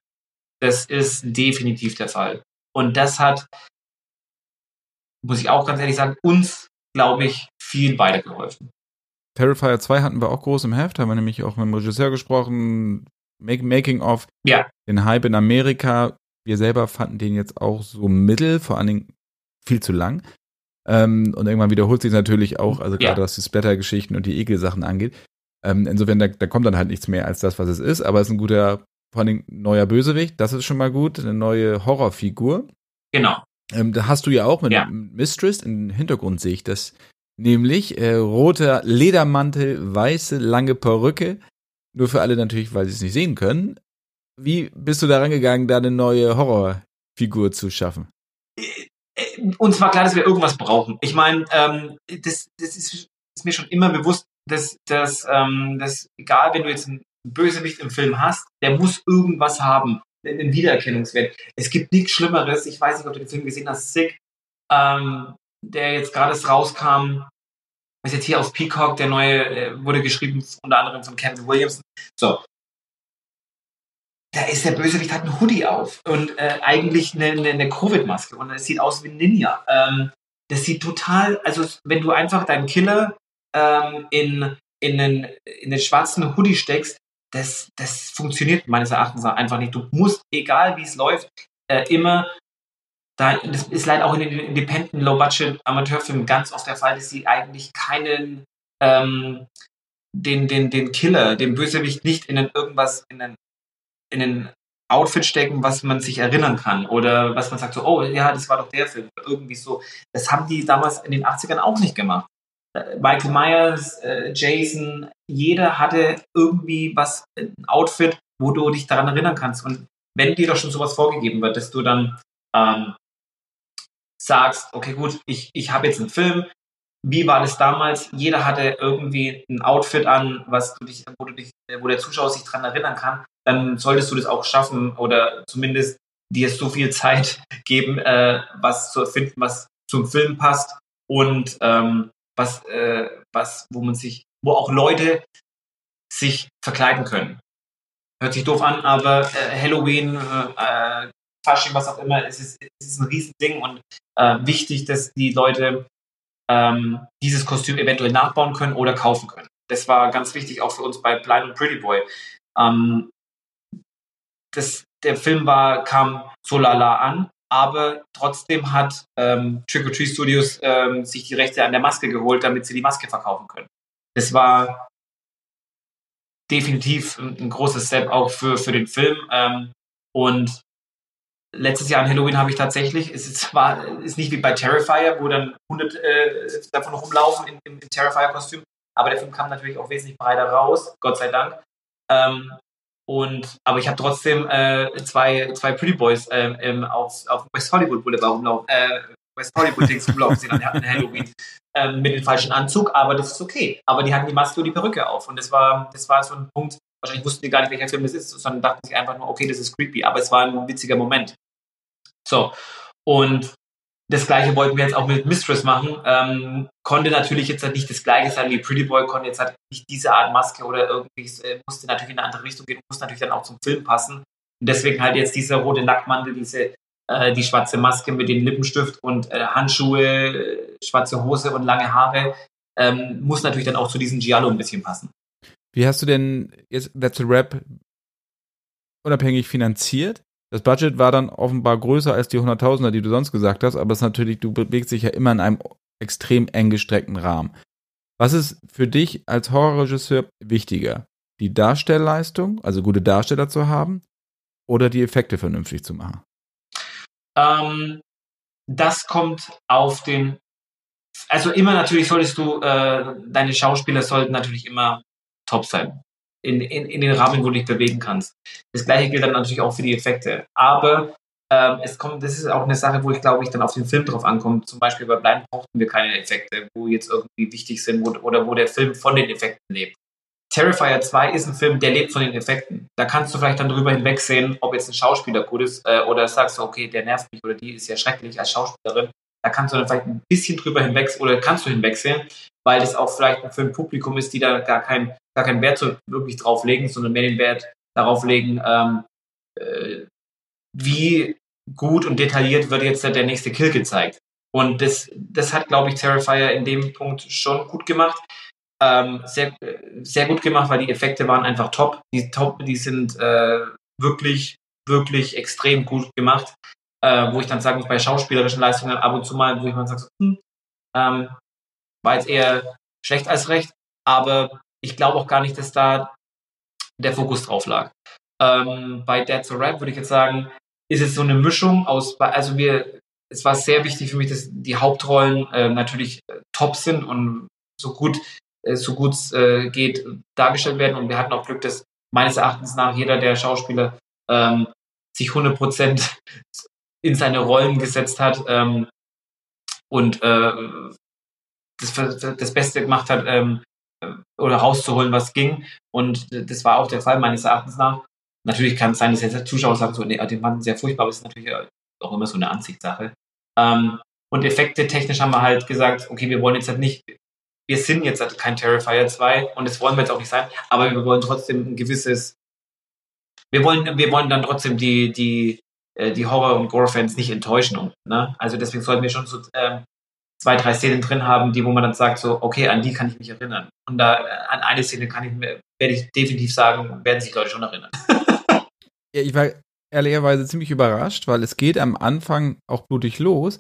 B: Das ist definitiv der Fall. Und das hat, muss ich auch ganz ehrlich sagen, uns, glaube ich, viel weitergeholfen.
A: Terrifier 2 hatten wir auch groß im Heft, haben wir nämlich auch mit dem Regisseur gesprochen, Making of
B: ja.
A: den Hype in Amerika. Wir selber fanden den jetzt auch so mittel, vor allen Dingen viel zu lang. Ähm, und irgendwann wiederholt sich natürlich auch, also gerade ja. was die Splatter-Geschichten und die Ekelsachen angeht. Ähm, insofern, da, da, kommt dann halt nichts mehr als das, was es ist, aber es ist ein guter, vor allen Dingen neuer Bösewicht, das ist schon mal gut, eine neue Horrorfigur.
B: Genau.
A: Ähm, da hast du ja auch mit ja. Mistress, im Hintergrund sehe ich das nämlich, äh, roter Ledermantel, weiße, lange Perücke, nur für alle natürlich, weil sie es nicht sehen können. Wie bist du daran gegangen, da eine neue Horrorfigur zu schaffen?
B: Uns war klar, dass wir irgendwas brauchen. Ich meine, ähm, das, das ist, ist, mir schon immer bewusst, dass, dass, ähm, dass egal, wenn du jetzt einen Bösewicht im Film hast, der muss irgendwas haben, einen Wiedererkennungswert. Es gibt nichts Schlimmeres. Ich weiß nicht, ob du den Film gesehen hast, Sick, ähm, der jetzt gerade rauskam, ist jetzt hier auf Peacock, der neue, äh, wurde geschrieben unter anderem von Kevin Williamson. So. Da ist der Bösewicht, hat einen Hoodie auf und äh, eigentlich eine, eine, eine Covid-Maske und es sieht aus wie ein Ninja. Ähm, das sieht total, also wenn du einfach deinen Killer ähm, in, in, den, in den schwarzen Hoodie steckst, das, das funktioniert meines Erachtens einfach nicht. Du musst, egal wie es läuft, äh, immer da, das ist leider auch in den Independent Low-Budget Amateurfilmen ganz oft der Fall, dass sie eigentlich keinen ähm, den, den, den Killer, den Bösewicht nicht in den irgendwas, in den, in den Outfit stecken, was man sich erinnern kann oder was man sagt so, oh ja, das war doch der Film, irgendwie so. Das haben die damals in den 80ern auch nicht gemacht. Äh, Michael Myers, äh, Jason, jeder hatte irgendwie was, ein Outfit, wo du dich daran erinnern kannst. Und wenn dir doch schon sowas vorgegeben wird, dass du dann ähm, sagst, okay, gut, ich, ich habe jetzt einen Film, wie war das damals? Jeder hatte irgendwie ein Outfit an, was du dich, wo, du dich, wo der Zuschauer sich daran erinnern kann. Dann solltest du das auch schaffen oder zumindest dir so viel Zeit geben, äh, was zu erfinden, was zum Film passt und ähm, was, äh, was, wo man sich, wo auch Leute sich verkleiden können. Hört sich doof an, aber äh, Halloween, äh, Fasching, was auch immer, es ist, es ist ein Riesending und äh, wichtig, dass die Leute ähm, dieses Kostüm eventuell nachbauen können oder kaufen können. Das war ganz wichtig auch für uns bei Blind und Pretty Boy. Ähm, das, der Film war, kam so lala an, aber trotzdem hat ähm, Trick or Treat Studios ähm, sich die Rechte an der Maske geholt, damit sie die Maske verkaufen können. Das war definitiv ein, ein großer Step auch für, für den Film. Ähm, und letztes Jahr an Halloween habe ich tatsächlich, es ist zwar ist nicht wie bei Terrifier, wo dann 100 äh, davon rumlaufen im, im Terrifier-Kostüm, aber der Film kam natürlich auch wesentlich breiter raus, Gott sei Dank. Ähm, und, aber ich habe trotzdem äh, zwei, zwei Pretty Boys ähm, ähm, auf, auf West Hollywood Boulevard rumlaufen, äh, West Hollywood Dings rumlaufen sehen an Halloween ähm, mit dem falschen Anzug, aber das ist okay. Aber die hatten die Maske und die Perücke auf und das war, das war so ein Punkt, wahrscheinlich wussten die gar nicht, welcher Film das ist, sondern dachten sich einfach nur, okay, das ist creepy, aber es war ein witziger Moment. So, und das gleiche wollten wir jetzt auch mit Mistress machen. Ähm, konnte natürlich jetzt halt nicht das gleiche sein wie Pretty Boy, konnte jetzt halt nicht diese Art Maske oder irgendwie, äh, musste natürlich in eine andere Richtung gehen, musste natürlich dann auch zum Film passen. Und deswegen halt jetzt dieser rote Nackmantel, diese, äh, die schwarze Maske mit dem Lippenstift und äh, Handschuhe, schwarze Hose und lange Haare, ähm, muss natürlich dann auch zu diesem Giallo ein bisschen passen.
A: Wie hast du denn jetzt That's a Rap unabhängig finanziert? Das Budget war dann offenbar größer als die Hunderttausender, die du sonst gesagt hast, aber es natürlich, du bewegst dich ja immer in einem extrem eng gestreckten Rahmen. Was ist für dich als Horrorregisseur wichtiger? Die Darstellleistung, also gute Darsteller zu haben, oder die Effekte vernünftig zu machen?
B: Ähm, das kommt auf den also immer natürlich solltest du, äh, deine Schauspieler sollten natürlich immer top sein. In, in, in den Rahmen, wo du dich bewegen kannst. Das gleiche gilt dann natürlich auch für die Effekte. Aber ähm, es kommt, das ist auch eine Sache, wo ich glaube ich dann auf den Film drauf ankommt. Zum Beispiel bei Blind brauchten wir keine Effekte, wo jetzt irgendwie wichtig sind wo, oder wo der Film von den Effekten lebt. Terrifier 2 ist ein Film, der lebt von den Effekten. Da kannst du vielleicht dann drüber hinwegsehen, ob jetzt ein Schauspieler gut ist äh, oder sagst du, okay, der nervt mich oder die ist ja schrecklich als Schauspielerin. Da kannst du dann vielleicht ein bisschen drüber hinweg oder kannst du hinwegsehen, weil das auch vielleicht für ein Publikum ist, die da gar, kein, gar keinen Wert so wirklich drauf legen, sondern mehr den Wert darauf legen, ähm, äh, wie gut und detailliert wird jetzt der nächste Kill gezeigt. Und das, das hat, glaube ich, Terrifier in dem Punkt schon gut gemacht. Ähm, sehr, sehr gut gemacht, weil die Effekte waren einfach top. Die top, die sind äh, wirklich, wirklich extrem gut gemacht. Äh, wo ich dann sagen muss, bei schauspielerischen Leistungen ab und zu mal, wo ich mal sage, so, hm, ähm, war jetzt eher schlecht als recht, aber ich glaube auch gar nicht, dass da der Fokus drauf lag. Ähm, bei Dead to Rap würde ich jetzt sagen, ist es so eine Mischung aus, also wir, es war sehr wichtig für mich, dass die Hauptrollen äh, natürlich äh, top sind und so gut äh, so gut es äh, geht dargestellt werden und wir hatten auch Glück, dass meines Erachtens nach jeder der Schauspieler ähm, sich 100 Prozent in seine Rollen gesetzt hat ähm, und äh, das, das Beste gemacht hat ähm, oder rauszuholen, was ging. Und das war auch der Fall meines Erachtens nach. Natürlich kann es sein, dass jetzt Zuschauer sagt, so, nee, den fanden sehr furchtbar, aber es ist natürlich auch immer so eine Ansichtssache. Ähm, und Effekte technisch haben wir halt gesagt, okay, wir wollen jetzt halt nicht, wir sind jetzt halt kein Terrifier 2 und das wollen wir jetzt auch nicht sein, aber wir wollen trotzdem ein gewisses, wir wollen, wir wollen dann trotzdem die, die, äh, die Horror- und Gore-Fans nicht enttäuschen. Ne? Also deswegen sollten wir schon so ähm, zwei, drei Szenen drin haben, die, wo man dann sagt, so, okay, an die kann ich mich erinnern. Und da äh, an eine Szene kann ich mir, werde ich definitiv sagen, werden sich Leute schon erinnern.
A: ja, ich war ehrlicherweise ziemlich überrascht, weil es geht am Anfang auch blutig los,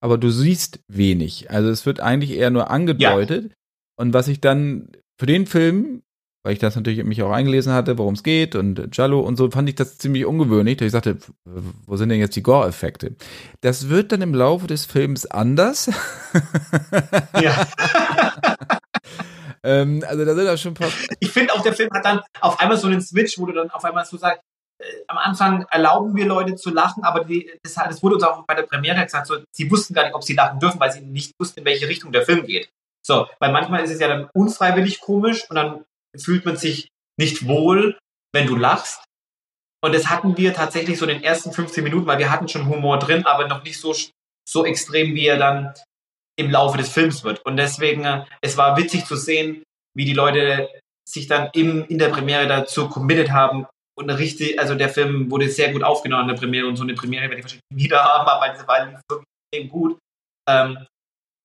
A: aber du siehst wenig. Also es wird eigentlich eher nur angedeutet. Ja. Und was ich dann für den Film weil ich das natürlich mich auch eingelesen hatte, worum es geht und Jallo und so, fand ich das ziemlich ungewöhnlich. Ich sagte, wo sind denn jetzt die Gore-Effekte? Das wird dann im Laufe des Films anders. Ja. ähm, also da sind auch schon ein paar.
B: Ich finde auch, der Film hat dann auf einmal so einen Switch, wo du dann auf einmal so sagst, äh, am Anfang erlauben wir Leute zu lachen, aber die, das, das, wurde uns auch bei der Premiere gesagt, so, sie wussten gar nicht, ob sie lachen dürfen, weil sie nicht wussten, in welche Richtung der Film geht. So, weil manchmal ist es ja dann unfreiwillig komisch und dann fühlt man sich nicht wohl, wenn du lachst. Und das hatten wir tatsächlich so in den ersten 15 Minuten, weil wir hatten schon Humor drin, aber noch nicht so, so extrem, wie er dann im Laufe des Films wird. Und deswegen, äh, es war witzig zu sehen, wie die Leute sich dann im, in der Premiere dazu committed haben. Und richtig, also der Film wurde sehr gut aufgenommen in der Premiere und so eine Premiere werde ich wahrscheinlich wieder haben, aber diese war wirklich extrem gut. Ähm,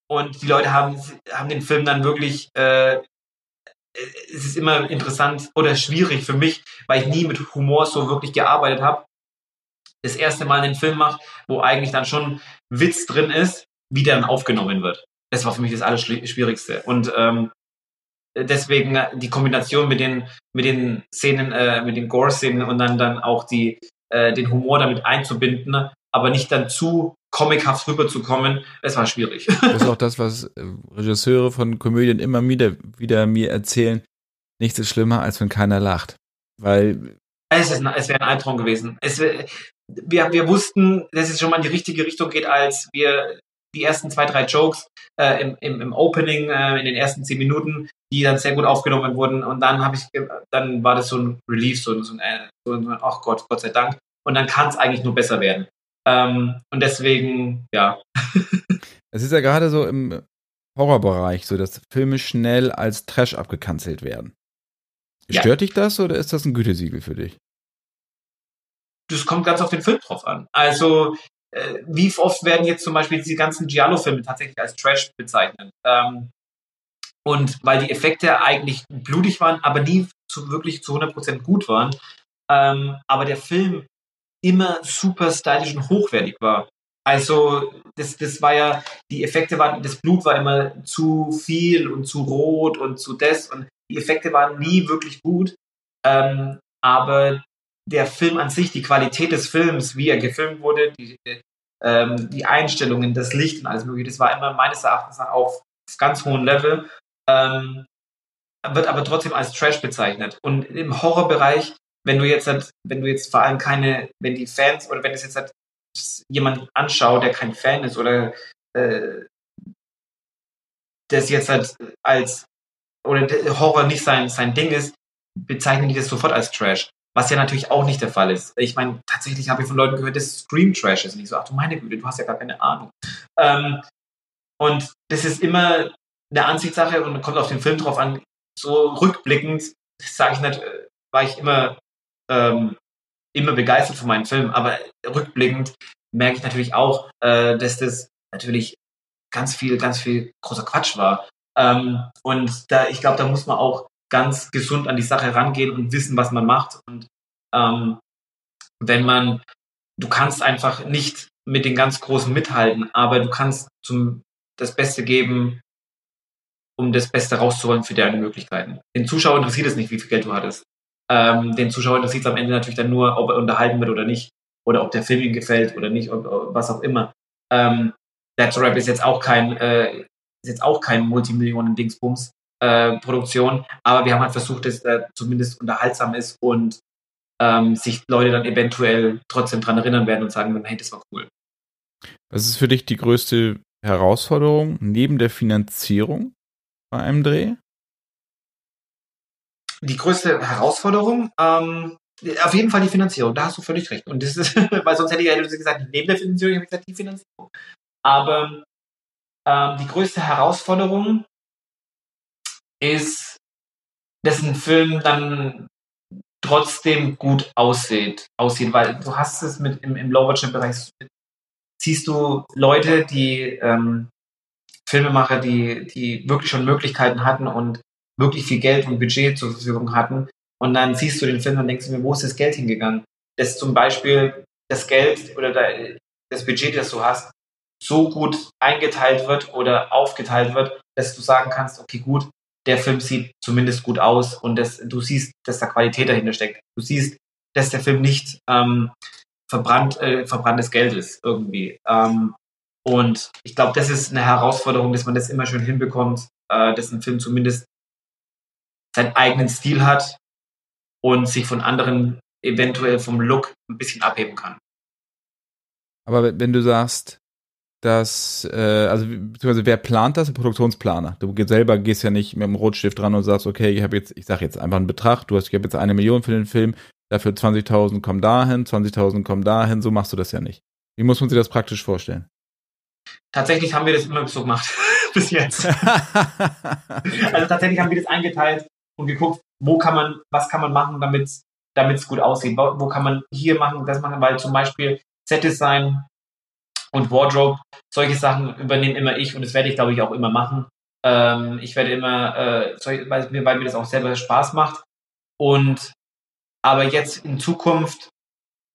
B: und die Leute haben, haben den Film dann wirklich äh, es ist immer interessant oder schwierig für mich, weil ich nie mit Humor so wirklich gearbeitet habe. Das erste Mal einen Film mache, wo eigentlich dann schon Witz drin ist, wie der dann aufgenommen wird. Das war für mich das Allerschwierigste. Und ähm, deswegen die Kombination mit den, mit den Szenen, äh, mit den Gore-Szenen und dann, dann auch die, äh, den Humor damit einzubinden, aber nicht dann zu comichaft rüberzukommen, es war schwierig.
A: Das ist auch das, was äh, Regisseure von Komödien immer wieder, wieder mir erzählen. Nichts ist schlimmer, als wenn keiner lacht. Weil.
B: Es, es wäre ein Albtraum gewesen. Es, wir, wir wussten, dass es schon mal in die richtige Richtung geht, als wir die ersten zwei, drei Jokes äh, im, im, im Opening, äh, in den ersten zehn Minuten, die dann sehr gut aufgenommen wurden. Und dann habe ich, dann war das so ein Relief, so, so ein, äh, so ein, ach Gott, Gott sei Dank. Und dann kann es eigentlich nur besser werden. Ähm, und deswegen, ja.
A: Es ist ja gerade so im Horrorbereich so, dass Filme schnell als Trash abgekanzelt werden. Stört ja. dich das oder ist das ein Gütesiegel für dich?
B: Das kommt ganz auf den Film drauf an. Also, äh, wie oft werden jetzt zum Beispiel diese ganzen Giallo-Filme tatsächlich als Trash bezeichnet? Ähm, und weil die Effekte eigentlich blutig waren, aber nie zu, wirklich zu 100% gut waren. Ähm, aber der Film immer super stylisch und hochwertig war. Also das, das war ja, die Effekte waren, das Blut war immer zu viel und zu rot und zu das und die Effekte waren nie wirklich gut. Ähm, aber der Film an sich, die Qualität des Films, wie er gefilmt wurde, die, ähm, die Einstellungen, das Licht und alles mögliche, das war immer meines Erachtens auf ganz hohem Level, ähm, wird aber trotzdem als Trash bezeichnet. Und im Horrorbereich, wenn du jetzt halt, wenn du jetzt vor allem keine, wenn die Fans oder wenn es jetzt halt jemand anschaut, der kein Fan ist oder äh, das jetzt halt als oder Horror nicht sein, sein Ding ist, bezeichnen die das sofort als Trash. Was ja natürlich auch nicht der Fall ist. Ich meine, tatsächlich habe ich von Leuten gehört, dass Scream Trash ist. Und ich so, ach du meine Güte, du hast ja gar keine Ahnung. Ähm, und das ist immer eine Ansichtssache und kommt auf den Film drauf an. So rückblickend, sage ich nicht, äh, war ich immer, ähm, immer begeistert von meinen Filmen, aber rückblickend merke ich natürlich auch, äh, dass das natürlich ganz viel, ganz viel großer Quatsch war. Ähm, und da, ich glaube, da muss man auch ganz gesund an die Sache rangehen und wissen, was man macht. Und ähm, wenn man, du kannst einfach nicht mit den ganz Großen mithalten, aber du kannst zum, das Beste geben, um das Beste rauszuholen für deine Möglichkeiten. Den Zuschauer interessiert es nicht, wie viel Geld du hattest. Ähm, den Zuschauer interessiert es am Ende natürlich dann nur, ob er unterhalten wird oder nicht. Oder ob der Film ihm gefällt oder nicht, ob, was auch immer. Ähm, That's Rap ist jetzt auch kein, äh, ist jetzt auch kein Multimillionen-Dingsbums. Äh, Produktion, aber wir haben halt versucht, dass er zumindest unterhaltsam ist und ähm, sich Leute dann eventuell trotzdem dran erinnern werden und sagen, hey, das war cool.
A: Was ist für dich die größte Herausforderung neben der Finanzierung bei einem Dreh?
B: Die größte Herausforderung, ähm, auf jeden Fall die Finanzierung, da hast du völlig recht. Und das ist, weil sonst hätte ich ja gesagt, neben der Finanzierung, ich gesagt, die Finanzierung. Aber ähm, die größte Herausforderung ist, dass ein Film dann trotzdem gut aussieht, aussieht weil du hast es mit im, im Low-Budget-Bereich, siehst du Leute, die ähm, Filmemacher, die, die wirklich schon Möglichkeiten hatten und wirklich viel Geld und Budget zur Verfügung hatten. Und dann siehst du den Film und denkst mir, wo ist das Geld hingegangen? Dass zum Beispiel das Geld oder das Budget, das du hast, so gut eingeteilt wird oder aufgeteilt wird, dass du sagen kannst, okay, gut, der Film sieht zumindest gut aus und das, du siehst, dass da Qualität dahinter steckt. Du siehst, dass der Film nicht ähm, verbrannt, äh, verbranntes Geld ist irgendwie. Ähm, und ich glaube, das ist eine Herausforderung, dass man das immer schön hinbekommt, äh, dass ein Film zumindest seinen eigenen Stil hat und sich von anderen eventuell vom Look ein bisschen abheben kann.
A: Aber wenn du sagst, dass, äh, also beziehungsweise wer plant das? Ein Produktionsplaner. Du selber gehst ja nicht mit dem Rotstift dran und sagst, okay, ich habe jetzt, ich sage jetzt einfach einen Betrag, du hast, ich habe jetzt eine Million für den Film, dafür 20.000 kommen dahin, 20.000 kommen dahin, so machst du das ja nicht. Wie muss man sich das praktisch vorstellen?
B: Tatsächlich haben wir das immer so gemacht, bis jetzt. also tatsächlich haben wir das eingeteilt und geguckt, wo kann man, was kann man machen, damit damit es gut aussieht. Wo, wo kann man hier machen, das machen, weil zum Beispiel Set-Design und Wardrobe, solche Sachen übernehme immer ich und das werde ich, glaube ich, auch immer machen. Ähm, ich werde immer, äh, weil, mir, weil mir das auch selber Spaß macht. Und aber jetzt in Zukunft,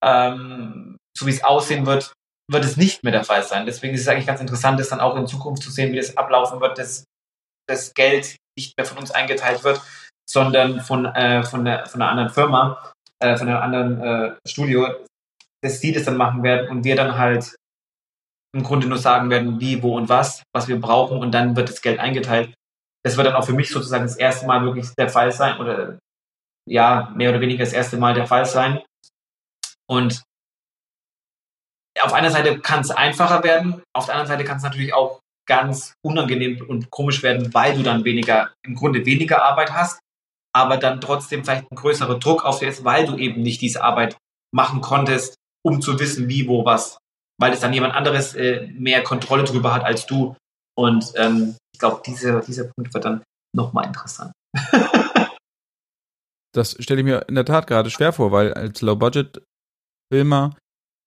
B: ähm, so wie es aussehen wird, wird es nicht mehr der Fall sein. Deswegen ist es eigentlich ganz interessant, das dann auch in Zukunft zu sehen, wie das ablaufen wird, dass das Geld nicht mehr von uns eingeteilt wird, sondern von, äh, von, der, von einer anderen Firma, äh, von einem anderen äh, Studio, dass die das dann machen werden und wir dann halt im Grunde nur sagen werden, wie, wo und was, was wir brauchen und dann wird das Geld eingeteilt. Das wird dann auch für mich sozusagen das erste Mal wirklich der Fall sein oder ja, mehr oder weniger das erste Mal der Fall sein. Und auf einer Seite kann es einfacher werden, auf der anderen Seite kann es natürlich auch ganz unangenehm und komisch werden, weil du dann weniger, im Grunde weniger Arbeit hast, aber dann trotzdem vielleicht ein größerer Druck auf dir ist, weil du eben nicht diese Arbeit machen konntest, um zu wissen, wie, wo, was weil es dann jemand anderes äh, mehr Kontrolle drüber hat als du. Und ähm, ich glaube, diese, dieser Punkt wird dann nochmal interessant.
A: das stelle ich mir in der Tat gerade schwer vor, weil als Low-Budget-Filmer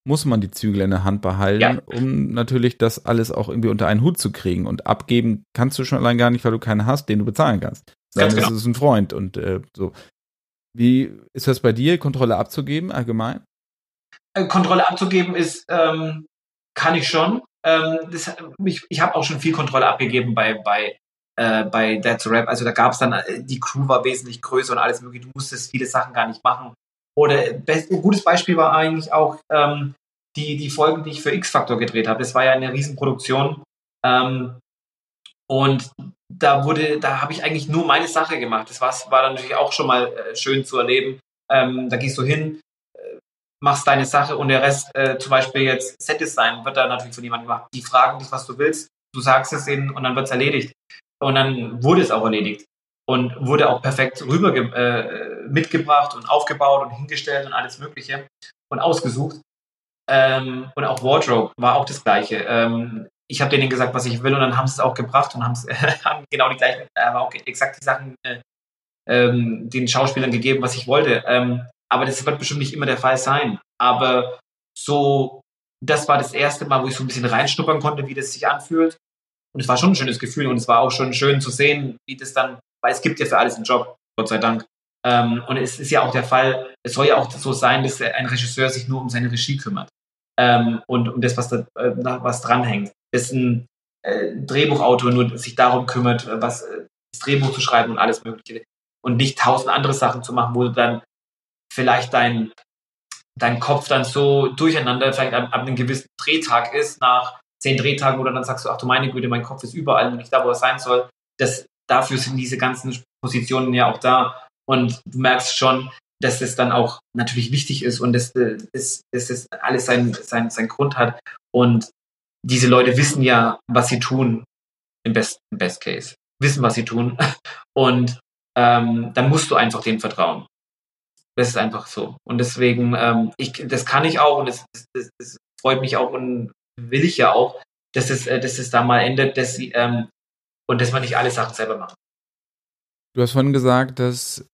A: muss man die Zügel in der Hand behalten, ja. um natürlich das alles auch irgendwie unter einen Hut zu kriegen. Und abgeben kannst du schon allein gar nicht, weil du keinen hast, den du bezahlen kannst. Sagen, genau. das ist ein Freund und äh, so. Wie ist das bei dir, Kontrolle abzugeben allgemein?
B: Äh, Kontrolle abzugeben ist, ähm, kann ich schon. Ähm, das, ich ich habe auch schon viel Kontrolle abgegeben bei, bei, äh, bei That's Rap. Also da gab es dann, äh, die Crew war wesentlich größer und alles mögliche. Du musstest viele Sachen gar nicht machen. Oder ein gutes Beispiel war eigentlich auch ähm, die, die Folgen, die ich für X-Factor gedreht habe. Das war ja eine Riesenproduktion. Ähm, und da wurde, da habe ich eigentlich nur meine Sache gemacht. Das war, war dann natürlich auch schon mal äh, schön zu erleben. Ähm, da gehst du hin, äh, machst deine Sache und der Rest, äh, zum Beispiel jetzt Set Design, wird da natürlich von jemandem gemacht. Die fragen dich, was du willst, du sagst es ihnen und dann wird es erledigt. Und dann wurde es auch erledigt und wurde auch perfekt rüber äh, mitgebracht und aufgebaut und hingestellt und alles Mögliche und ausgesucht. Ähm, und auch Wardrobe war auch das Gleiche. Ähm, ich habe denen gesagt, was ich will und dann haben sie es auch gebracht und haben genau die gleichen, aber auch exakt die Sachen äh, ähm, den Schauspielern gegeben, was ich wollte. Ähm, aber das wird bestimmt nicht immer der Fall sein. Aber so, das war das erste Mal, wo ich so ein bisschen reinschnuppern konnte, wie das sich anfühlt. Und es war schon ein schönes Gefühl und es war auch schon schön zu sehen, wie das dann, weil es gibt ja für alles einen Job, Gott sei Dank. Ähm, und es ist ja auch der Fall, es soll ja auch so sein, dass ein Regisseur sich nur um seine Regie kümmert. Ähm, und um das, was da äh, was dranhängt. Dass ein äh, Drehbuchautor nur sich darum kümmert, was äh, das Drehbuch zu schreiben und alles Mögliche und nicht tausend andere Sachen zu machen, wo du dann vielleicht dein, dein Kopf dann so durcheinander vielleicht ab, ab einem gewissen Drehtag ist, nach zehn Drehtagen, oder dann sagst du, ach du meine Güte, mein Kopf ist überall und nicht da, wo er sein soll. Das, dafür sind diese ganzen Positionen ja auch da. Und du merkst schon, dass das dann auch natürlich wichtig ist und dass, dass, dass das alles seinen sein, sein Grund hat. Und diese Leute wissen ja, was sie tun, im Best, im Best Case. Wissen, was sie tun. Und ähm, dann musst du einfach denen vertrauen. Das ist einfach so. Und deswegen, ähm, ich, das kann ich auch und das, das, das freut mich auch und will ich ja auch, dass es, äh, dass es da mal endet, dass sie, ähm, und dass man nicht alle Sachen selber macht.
A: Du hast vorhin gesagt, dass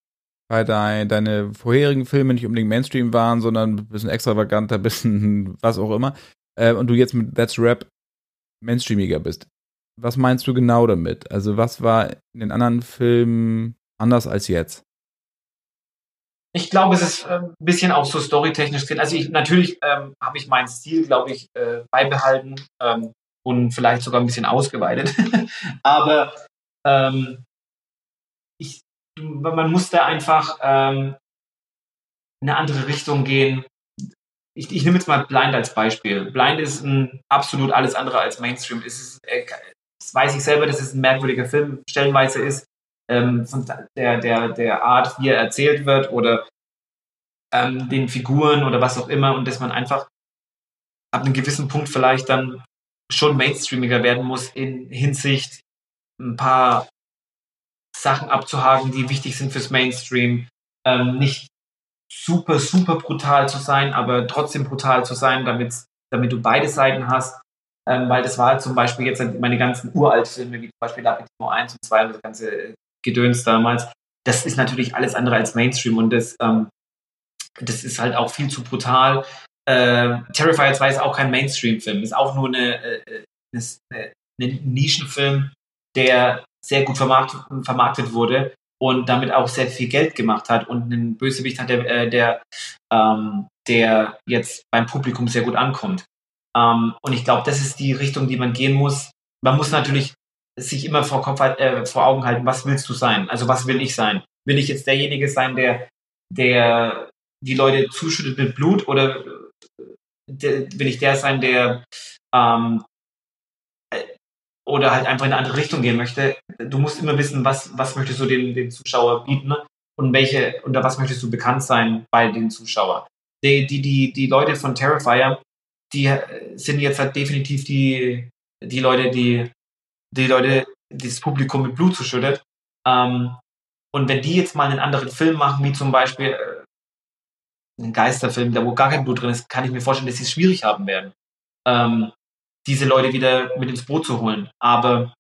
A: bei dein, deine vorherigen Filme nicht unbedingt Mainstream waren, sondern ein bisschen extravaganter, ein bisschen was auch immer. Äh, und du jetzt mit That's Rap Mainstreamiger bist. Was meinst du genau damit? Also was war in den anderen Filmen anders als jetzt?
B: Ich glaube, es ist äh, ein bisschen auch so storytechnisch drin. Also ich, natürlich ähm, habe ich meinen Stil, glaube ich, äh, beibehalten ähm, und vielleicht sogar ein bisschen ausgeweitet. Aber ähm, ich, man muss da einfach ähm, in eine andere Richtung gehen. Ich, ich nehme jetzt mal Blind als Beispiel. Blind ist ein absolut alles andere als Mainstream. Es ist, äh, das weiß ich selber, dass es ein merkwürdiger Film stellenweise ist ähm, von der, der, der Art, wie er erzählt wird oder ähm, den Figuren oder was auch immer und dass man einfach ab einem gewissen Punkt vielleicht dann schon mainstreamiger werden muss in Hinsicht ein paar Sachen abzuhaken, die wichtig sind fürs Mainstream. Ähm, nicht super, super brutal zu sein, aber trotzdem brutal zu sein, damit, du beide Seiten hast. Ähm, weil das war halt zum Beispiel jetzt meine ganzen Uralt-Filme, wie zum Beispiel Lapidimo 1 und 2 und das ganze Gedöns damals, das ist natürlich alles andere als Mainstream und das, ähm, das ist halt auch viel zu brutal. Äh, Terrifier 2 ist auch kein Mainstream-Film, ist auch nur eine, äh, eine Nischenfilm, der sehr gut vermarkt, vermarktet wurde und damit auch sehr viel Geld gemacht hat und einen Bösewicht hat, der, äh, der, ähm, der jetzt beim Publikum sehr gut ankommt. Ähm, und ich glaube, das ist die Richtung, die man gehen muss. Man muss natürlich sich immer vor, Kopf, äh, vor Augen halten, was willst du sein? Also was will ich sein? Will ich jetzt derjenige sein, der, der die Leute zuschüttet mit Blut oder der, will ich der sein, der ähm, oder halt einfach in eine andere Richtung gehen möchte? Du musst immer wissen, was, was möchtest du dem, dem Zuschauer bieten ne? und welche, unter was möchtest du bekannt sein bei den Zuschauern. Die, die, die, die Leute von Terrifier, die sind jetzt halt definitiv die, die Leute, die die Leute, das Publikum mit Blut zuschüttet. Ähm, und wenn die jetzt mal einen anderen Film machen, wie zum Beispiel äh, einen Geisterfilm, da wo gar kein Blut drin ist, kann ich mir vorstellen, dass sie es schwierig haben werden, ähm, diese Leute wieder mit ins Boot zu holen. Aber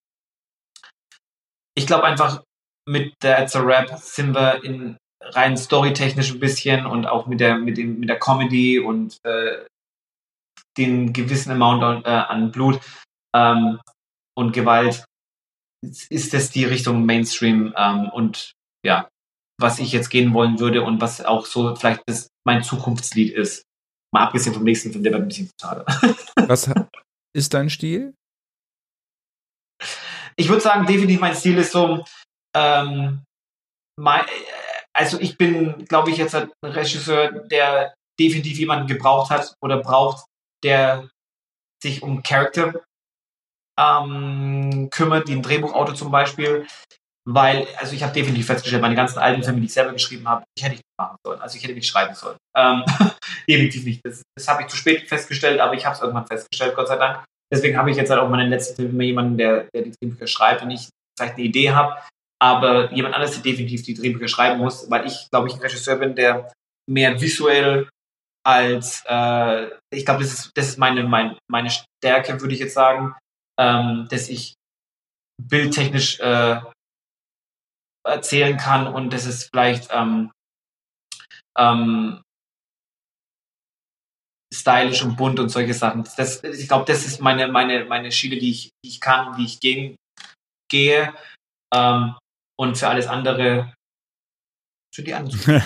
B: ich glaube einfach, mit der It's a Rap sind wir in rein storytechnisch ein bisschen und auch mit der, mit dem, mit der Comedy und äh, den gewissen Amount an, äh, an Blut ähm, und Gewalt, ist das die Richtung Mainstream ähm, und ja, was ich jetzt gehen wollen würde und was auch so vielleicht das, mein Zukunftslied ist. Mal abgesehen vom nächsten Film, der wird ein bisschen brutaler.
A: Was ist dein Stil?
B: Ich würde sagen, definitiv mein Stil ist so, ähm, mein, also ich bin, glaube ich, jetzt ein Regisseur, der definitiv jemanden gebraucht hat oder braucht, der sich um Charakter ähm, kümmert, wie ein Drehbuchautor zum Beispiel. Weil, also ich habe definitiv festgestellt, meine ganzen alten Filme, die ich selber geschrieben habe, ich hätte nicht machen sollen. Also ich hätte nicht schreiben sollen. Ähm, definitiv nicht. Das, das habe ich zu spät festgestellt, aber ich habe es irgendwann festgestellt, Gott sei Dank. Deswegen habe ich jetzt halt auch meinen letzten Film jemanden, der, der die Drehbücher schreibt und ich vielleicht eine Idee habe, aber jemand anderes, der definitiv die Drehbücher schreiben muss, weil ich, glaube ich, ein Regisseur bin, der mehr visuell als, äh, ich glaube, das ist, das ist meine, mein, meine Stärke, würde ich jetzt sagen, ähm, dass ich bildtechnisch äh, erzählen kann und das ist vielleicht ähm, ähm, stylisch und bunt und solche Sachen. Das, ich glaube, das ist meine, meine, meine Schiene, die ich, die ich kann, die ich gehen, gehe. Ähm, und für alles andere für die anderen.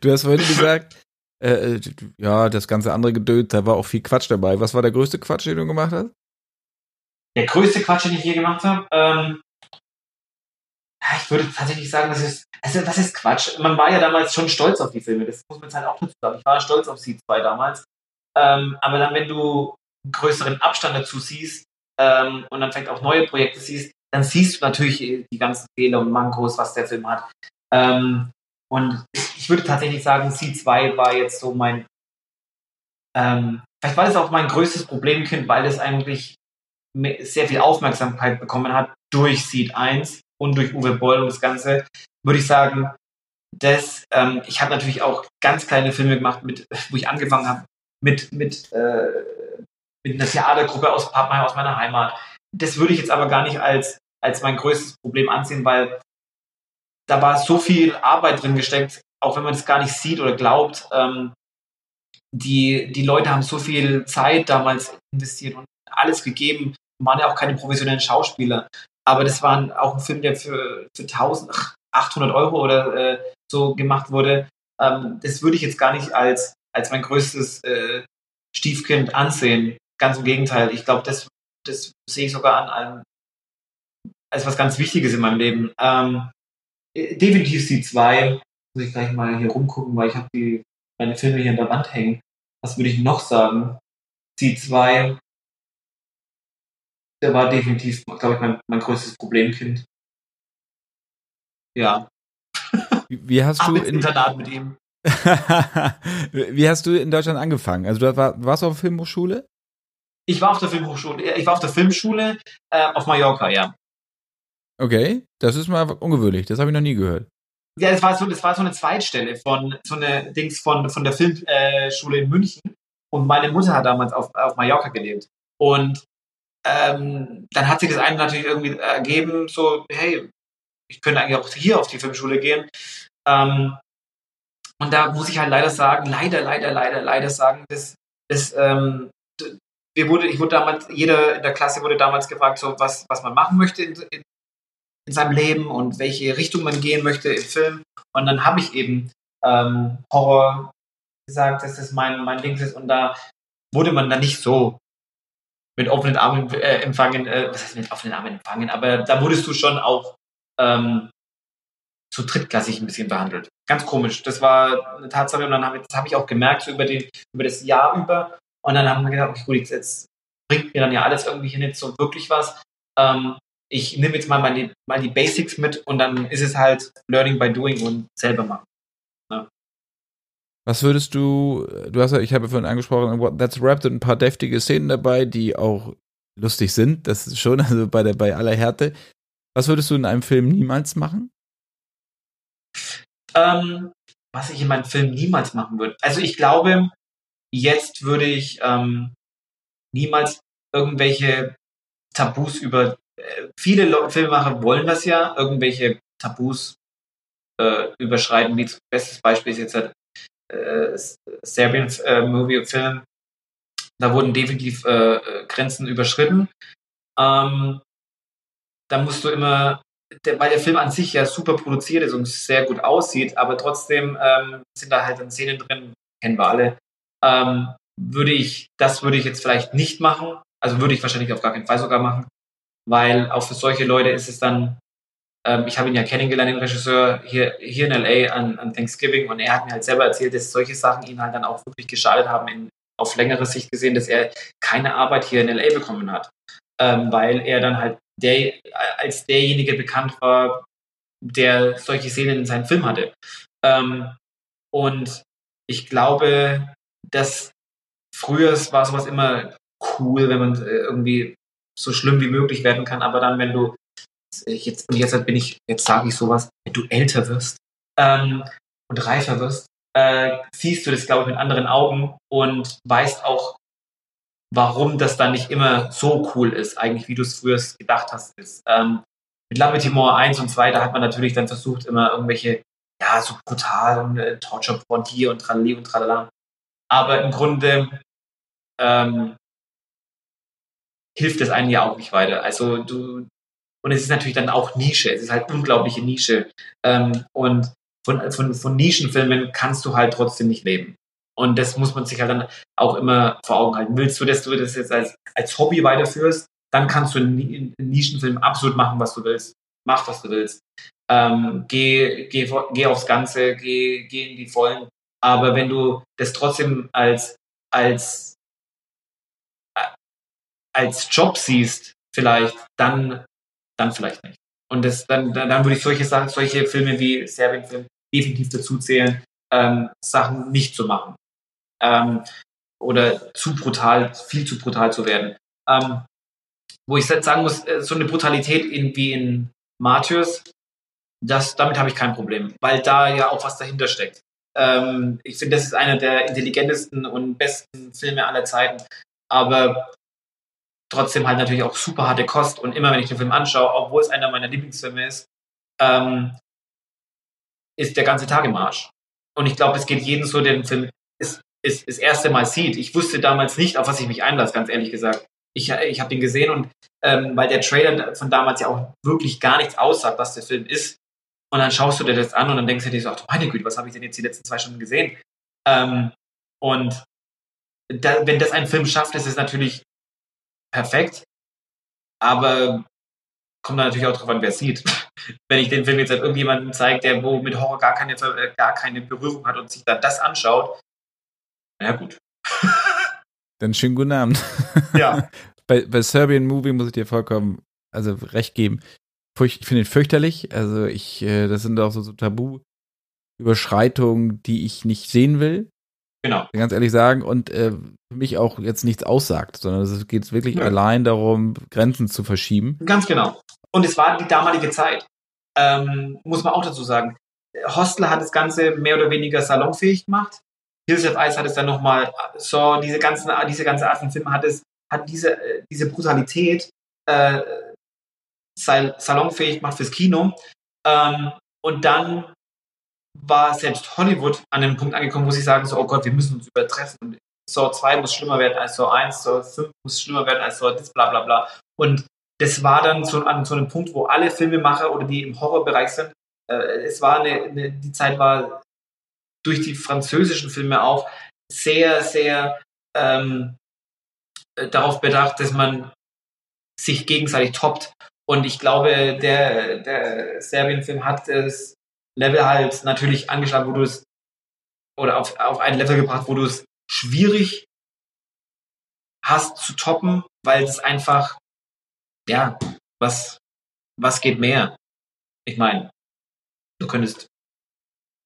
A: du hast vorhin gesagt, äh, äh, ja, das ganze andere Gedöns, da war auch viel Quatsch dabei. Was war der größte Quatsch, den du gemacht hast?
B: Der größte Quatsch, den ich je gemacht habe? Ähm, ich würde tatsächlich sagen, das ist, also das ist Quatsch. Man war ja damals schon stolz auf die Filme, das muss man jetzt halt auch dazu sagen. Ich war stolz auf sie zwei damals. Ähm, aber dann, wenn du größeren Abstand dazu siehst ähm, und dann vielleicht auch neue Projekte siehst, dann siehst du natürlich die ganzen Fehler und Mankos, was der Film hat. Ähm, und ich würde tatsächlich sagen, C2 war jetzt so mein, ähm, vielleicht war das auch mein größtes Problemkind, weil es eigentlich sehr viel Aufmerksamkeit bekommen hat durch Seed 1 und durch Uwe Boll und das Ganze, würde ich sagen, das, ähm, ich habe natürlich auch ganz kleine Filme gemacht, mit, wo ich angefangen habe, mit, mit, äh, mit einer Theatergruppe aus Pappenheim, aus meiner Heimat. Das würde ich jetzt aber gar nicht als, als mein größtes Problem ansehen, weil da war so viel Arbeit drin gesteckt, auch wenn man das gar nicht sieht oder glaubt. Ähm, die, die Leute haben so viel Zeit damals investiert und alles gegeben, waren ja auch keine professionellen Schauspieler. Aber das war auch ein Film, der für, für 1800 Euro oder äh, so gemacht wurde. Ähm, das würde ich jetzt gar nicht als, als mein größtes äh, Stiefkind ansehen. Ganz im Gegenteil. Ich glaube, das, das sehe ich sogar an als was ganz Wichtiges in meinem Leben. Ähm, definitiv die zwei. Muss ich gleich mal hier rumgucken, weil ich habe die meine Filme hier an der Wand hängen. Was würde ich noch sagen? Die zwei der war definitiv, glaube ich, mein, mein größtes Problemkind. Ja.
A: Wie hast du in
B: Internat mit ihm?
A: Wie hast du in Deutschland angefangen? Also du war, warst du auf der Filmhochschule?
B: Ich war auf der Filmhochschule. Ich war auf der Filmschule äh, auf Mallorca, ja.
A: Okay, das ist mal ungewöhnlich. Das habe ich noch nie gehört.
B: Ja, das war so, das war so eine Zweitstelle von so eine Dings von von der Filmschule äh, in München. Und meine Mutter hat damals auf, auf Mallorca gelebt. Und ähm, dann hat sich das eine natürlich irgendwie ergeben, so, hey, ich könnte eigentlich auch hier auf die Filmschule gehen. Ähm, und da muss ich halt leider sagen, leider, leider, leider, leider sagen, dass, dass ähm, wir wurde, ich wurde damals, jeder in der Klasse wurde damals gefragt, so was, was man machen möchte in, in, in seinem Leben und welche Richtung man gehen möchte im Film. Und dann habe ich eben ähm, Horror gesagt, dass das mein, mein Ding ist. Und da wurde man dann nicht so mit offenen Armen äh, empfangen, äh, was heißt mit offenen Armen empfangen, aber da wurdest du schon auch ähm, so drittklassig ein bisschen behandelt. Ganz komisch. Das war eine Tatsache und dann habe hab ich auch gemerkt, so über, den, über das Jahr über. Und dann haben wir gedacht, okay, gut, jetzt, jetzt bringt mir dann ja alles irgendwie hier nicht so wirklich was. Ähm, ich nehme jetzt mal, meine, mal die Basics mit und dann ist es halt Learning by Doing und selber machen.
A: Was würdest du, du hast ja, ich habe vorhin angesprochen, That's Wrapped ein paar deftige Szenen dabei, die auch lustig sind, das ist schon, also bei der, bei aller Härte. Was würdest du in einem Film niemals machen?
B: Ähm, was ich in meinem Film niemals machen würde. Also ich glaube, jetzt würde ich ähm, niemals irgendwelche Tabus über äh, viele Filmemacher wollen das ja, irgendwelche Tabus äh, überschreiten, wie bestes Beispiel ist jetzt halt äh, Serbian äh, Movie Film, da wurden definitiv äh, Grenzen überschritten. Ähm, da musst du immer, der, weil der Film an sich ja super produziert ist und sehr gut aussieht, aber trotzdem ähm, sind da halt dann Szenen drin, kennen wir alle. Ähm, würde ich, das würde ich jetzt vielleicht nicht machen. Also würde ich wahrscheinlich auf gar keinen Fall sogar machen, weil auch für solche Leute ist es dann ähm, ich habe ihn ja kennengelernt, den Regisseur, hier, hier in LA an, an Thanksgiving. Und er hat mir halt selber erzählt, dass solche Sachen ihn halt dann auch wirklich geschadet haben, in, auf längere Sicht gesehen, dass er keine Arbeit hier in LA bekommen hat, ähm, weil er dann halt der, als derjenige bekannt war, der solche Szenen in seinem Film hatte. Ähm, und ich glaube, dass früher war sowas immer cool, wenn man äh, irgendwie so schlimm wie möglich werden kann, aber dann, wenn du jetzt und jetzt bin ich, jetzt sage ich sowas, wenn du älter wirst ähm, und reifer wirst, äh, siehst du das, glaube ich, mit anderen Augen und weißt auch, warum das dann nicht immer so cool ist, eigentlich, wie du es früher gedacht hast. Ist. Ähm, mit Lametimore 1 und 2, da hat man natürlich dann versucht, immer irgendwelche, ja, so brutalen äh, Torture-Porn hier und tralali und tralala. Aber im Grunde ähm, hilft das einen ja auch nicht weiter. Also du, und es ist natürlich dann auch Nische, es ist halt unglaubliche Nische. Ähm, und von, von, von Nischenfilmen kannst du halt trotzdem nicht leben. Und das muss man sich halt dann auch immer vor Augen halten. Willst du, dass du das jetzt als, als Hobby weiterführst, dann kannst du einen Nischenfilm absolut machen, was du willst. Mach, was du willst. Ähm, geh, geh, geh aufs Ganze, geh, geh in die Vollen. Aber wenn du das trotzdem als, als, als Job siehst, vielleicht, dann, dann vielleicht nicht. Und das, dann, dann, würde ich solche Sachen, solche Filme wie Serbien-Film definitiv dazu zählen, ähm, Sachen nicht zu machen. Ähm, oder zu brutal, viel zu brutal zu werden. Ähm, wo ich sagen muss, äh, so eine Brutalität in, wie in Martyrs, das, damit habe ich kein Problem, weil da ja auch was dahinter steckt. Ähm, ich finde, das ist einer der intelligentesten und besten Filme aller Zeiten, aber trotzdem halt natürlich auch super harte Kost und immer wenn ich den Film anschaue, obwohl es einer meiner Lieblingsfilme ist, ähm, ist der ganze Tag im Arsch. Und ich glaube, es geht jedem so, der den Film ist, ist, das erste Mal sieht. Ich wusste damals nicht, auf was ich mich einlasse, ganz ehrlich gesagt. Ich, ich habe den gesehen und ähm, weil der Trailer von damals ja auch wirklich gar nichts aussagt, was der Film ist. Und dann schaust du dir das an und dann denkst du dir so, ach, meine Güte, was habe ich denn jetzt die letzten zwei Stunden gesehen? Ähm, und da, wenn das ein Film schafft, ist es natürlich perfekt. Aber kommt da natürlich auch drauf an, wer es sieht. Wenn ich den Film jetzt halt irgendjemandem zeige, der wo mit Horror gar keine, äh, gar keine Berührung hat und sich dann das anschaut, na gut.
A: Dann schönen guten Abend.
B: Ja.
A: bei, bei Serbian Movie muss ich dir vollkommen, also recht geben. Ich finde ihn fürchterlich. Also ich, äh, das sind auch so, so Tabu-Überschreitungen, die ich nicht sehen will.
B: Genau.
A: Ganz ehrlich sagen. Und äh, für mich auch jetzt nichts aussagt, sondern es geht wirklich ja. allein darum, Grenzen zu verschieben.
B: Ganz genau. Und es war die damalige Zeit. Ähm, muss man auch dazu sagen. Hostel hat das Ganze mehr oder weniger salonfähig gemacht. Hills of Ice hat es dann nochmal, so diese, ganzen, diese ganze Art von Film hat es, hat diese, äh, diese Brutalität äh, salonfähig gemacht fürs Kino. Ähm, und dann war selbst Hollywood an einem Punkt angekommen, wo sie sagen so, oh Gott, wir müssen uns übertreffen. Und Saw 2 muss schlimmer werden als Saw 1, Saw 5 muss schlimmer werden als Saw das, bla bla bla. Und das war dann so an so einem Punkt, wo alle Filmemacher oder die im Horrorbereich sind, äh, es war eine, eine, die Zeit war durch die französischen Filme auch sehr, sehr ähm, äh, darauf bedacht, dass man sich gegenseitig toppt. Und ich glaube, der, der Serbien-Film hat das Level halt natürlich angeschlagen, wo du es oder auf, auf ein Level gebracht, wo du es schwierig hast zu toppen, weil es einfach, ja, was, was geht mehr? Ich meine, du könntest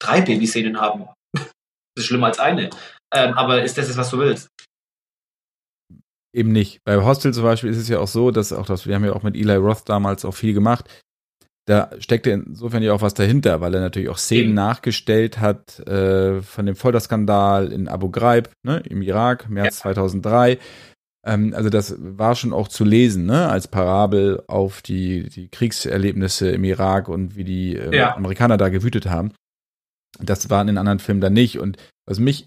B: drei Babyszenen haben. Das ist schlimmer als eine. Ähm, aber ist das, was du willst?
A: Eben nicht. Bei Hostel zum Beispiel ist es ja auch so, dass auch das, wir haben ja auch mit Eli Roth damals auch viel gemacht, da steckte insofern ja auch was dahinter, weil er natürlich auch Szenen nachgestellt hat äh, von dem Folterskandal in Abu Ghraib, ne, im Irak, März ja. 2003. Ähm, also das war schon auch zu lesen, ne, als Parabel auf die, die Kriegserlebnisse im Irak und wie die äh, ja. Amerikaner da gewütet haben. Das war in den anderen Filmen dann nicht. Und was mich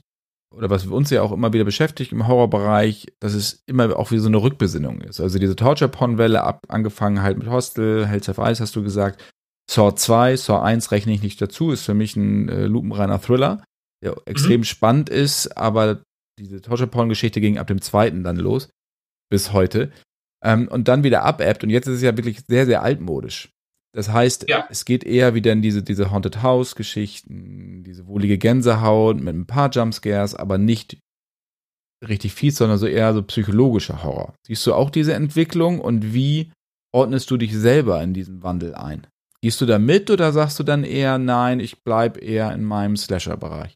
A: oder was uns ja auch immer wieder beschäftigt im Horrorbereich, dass es immer auch wie so eine Rückbesinnung ist. Also diese Torture-Porn-Welle, ab, angefangen halt mit Hostel, Hells of Ice hast du gesagt, Saw 2, Saw 1 rechne ich nicht dazu, ist für mich ein äh, lupenreiner Thriller, der extrem mhm. spannend ist, aber diese Torture-Porn-Geschichte ging ab dem zweiten dann los, bis heute. Ähm, und dann wieder abebbt und jetzt ist es ja wirklich sehr, sehr altmodisch. Das heißt, ja. es geht eher wieder in diese, diese Haunted House-Geschichten, diese wohlige Gänsehaut mit ein paar Jumpscares, aber nicht richtig fies, sondern so eher so psychologischer Horror. Siehst du auch diese Entwicklung und wie ordnest du dich selber in diesen Wandel ein? Gehst du da mit oder sagst du dann eher, nein, ich bleibe eher in meinem Slasher-Bereich?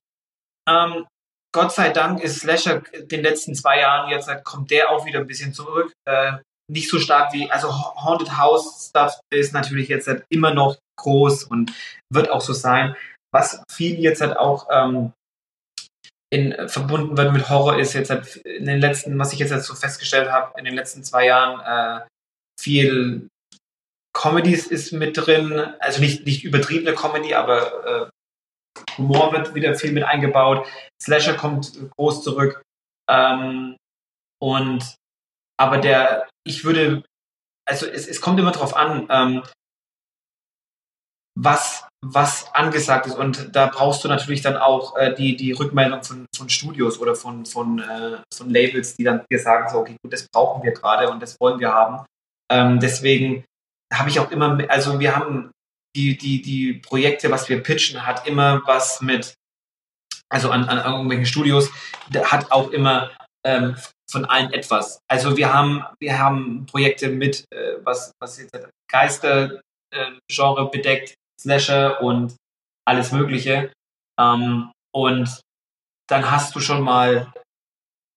B: Ähm, Gott sei Dank ist Slasher den letzten zwei Jahren jetzt, kommt der auch wieder ein bisschen zurück. Äh, nicht so stark wie, also Haunted House Stuff ist natürlich jetzt halt immer noch groß und wird auch so sein. Was viel jetzt halt auch ähm, in, verbunden wird mit Horror ist jetzt halt in den letzten, was ich jetzt halt so festgestellt habe, in den letzten zwei Jahren äh, viel Comedies ist mit drin, also nicht, nicht übertriebene Comedy, aber äh, Humor wird wieder viel mit eingebaut. Slasher kommt groß zurück. Ähm, und aber der, ich würde, also es, es kommt immer drauf an, ähm, was, was angesagt ist. Und da brauchst du natürlich dann auch äh, die, die Rückmeldung von, von Studios oder von, von, äh, von Labels, die dann dir sagen, so, okay, gut, das brauchen wir gerade und das wollen wir haben. Ähm, deswegen habe ich auch immer, also wir haben die, die, die Projekte, was wir pitchen, hat immer was mit, also an, an irgendwelchen Studios, hat auch immer ähm, von allen etwas. Also wir haben, wir haben Projekte mit, äh, was, was jetzt Geister, äh, bedeckt, Slasher und alles Mögliche. Ähm, und dann hast du schon mal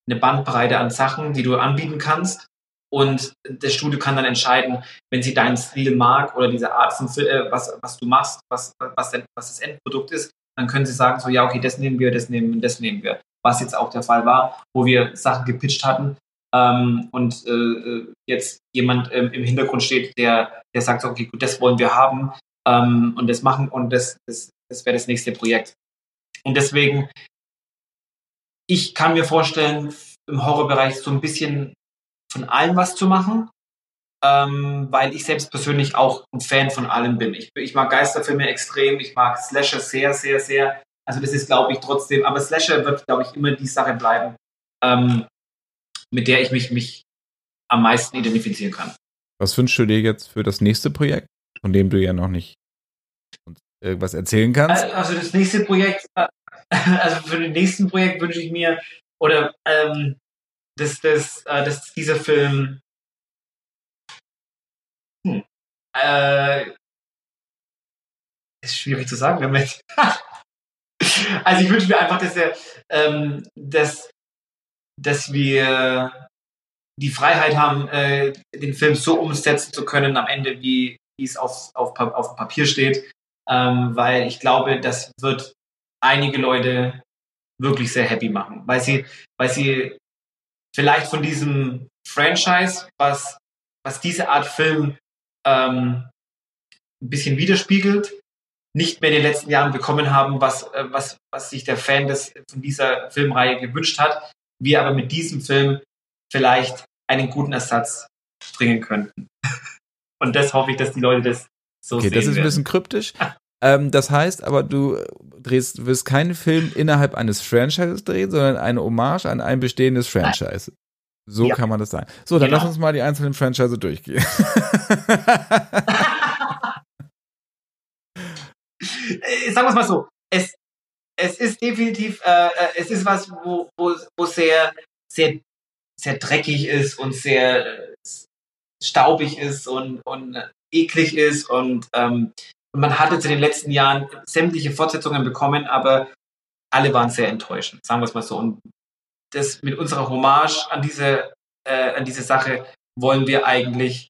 B: eine Bandbreite an Sachen, die du anbieten kannst. Und das Studio kann dann entscheiden, wenn sie deinen Stil mag oder diese Art von äh, was, was du machst, was, was, denn, was das Endprodukt ist, dann können sie sagen, so ja, okay, das nehmen wir, das nehmen, das nehmen wir. Was jetzt auch der Fall war, wo wir Sachen gepitcht hatten ähm, und äh, äh jetzt jemand ähm, im Hintergrund steht, der, der sagt, okay, gut, das wollen wir haben ähm, und das machen und das, das, das wäre das nächste Projekt. Und deswegen, ich kann mir vorstellen, im Horrorbereich so ein bisschen von allem was zu machen, ähm, weil ich selbst persönlich auch ein Fan von allem bin. Ich, ich mag Geisterfilme extrem, ich mag Slasher sehr, sehr, sehr. Also das ist, glaube ich, trotzdem, aber Slasher wird, glaube ich, immer die Sache bleiben, ähm, mit der ich mich, mich am meisten identifizieren kann.
A: Was wünschst du dir jetzt für das nächste Projekt, von dem du ja noch nicht irgendwas erzählen kannst?
B: Also das nächste Projekt, äh, also für den nächsten Projekt wünsche ich mir, oder ähm, dass, dass, äh, dass dieser Film hm, äh, ist schwierig zu sagen damit. also ich wünsche mir einfach, dass er, ähm, dass, dass wir die Freiheit haben, äh, den Film so umsetzen zu können am Ende, wie, es auf, auf, auf Papier steht. Ähm, weil ich glaube, das wird einige Leute wirklich sehr happy machen, weil sie, weil sie vielleicht von diesem Franchise, was, was diese Art Film ähm, ein bisschen widerspiegelt, nicht mehr in den letzten Jahren bekommen haben, was, äh, was, was sich der Fan des, von dieser Filmreihe gewünscht hat, wir aber mit diesem Film vielleicht einen guten Ersatz bringen könnten. Und das hoffe ich, dass die Leute das so okay, sehen.
A: Okay, das ist ein bisschen kryptisch. ähm, das heißt aber, du drehst, wirst keinen Film innerhalb eines Franchises drehen, sondern eine Hommage an ein bestehendes Franchise. So ja. kann man das sagen. So, dann genau. lass uns mal die einzelnen Franchise durchgehen.
B: Äh, sagen wir es mal so. Es, es ist definitiv, äh, äh, es ist was, wo, wo, wo sehr, sehr, sehr dreckig ist und sehr staubig ist und, und eklig ist und ähm, und man hat jetzt in den letzten Jahren sämtliche Fortsetzungen bekommen, aber alle waren sehr enttäuschend, sagen wir es mal so. Und das mit unserer Hommage an diese, äh, an diese Sache wollen wir eigentlich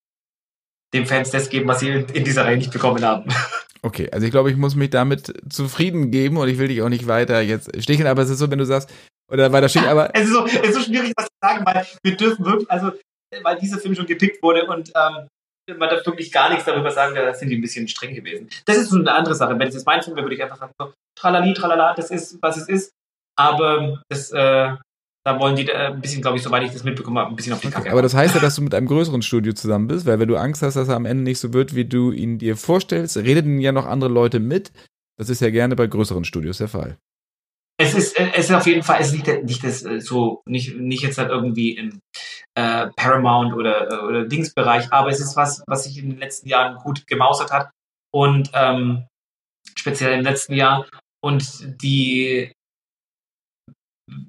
B: den Fans das geben, was sie in dieser Reihe nicht bekommen haben.
A: Okay, also ich glaube, ich muss mich damit zufrieden geben und ich will dich auch nicht weiter jetzt sticheln, aber es ist so, wenn du sagst, oder weiter schicken, aber.
B: es, ist so, es ist so schwierig, was zu sagen, weil wir dürfen wirklich, also, weil dieser Film schon gepickt wurde und ähm, man darf wirklich gar nichts darüber sagen, da sind die ein bisschen streng gewesen. Das ist so eine andere Sache. Wenn es jetzt mein Film wäre, würde ich einfach sagen, so, tralali, tralala, das ist, was es ist. Aber das, äh, da wollen die äh, ein bisschen, glaube ich, soweit ich das mitbekommen habe, ein bisschen auf die Kacke.
A: aber das heißt ja, dass du mit einem größeren Studio zusammen bist, weil wenn du Angst hast, dass er am Ende nicht so wird, wie du ihn dir vorstellst, reden ja noch andere Leute mit. Das ist ja gerne bei größeren Studios der Fall
B: es ist, äh, es ist auf jeden Fall, es ist nicht, nicht das äh, so, nicht, nicht jetzt halt irgendwie im äh, Paramount oder, oder Dingsbereich, aber es ist was, was sich in den letzten Jahren gut gemausert hat und ähm, speziell im letzten Jahr. Und die,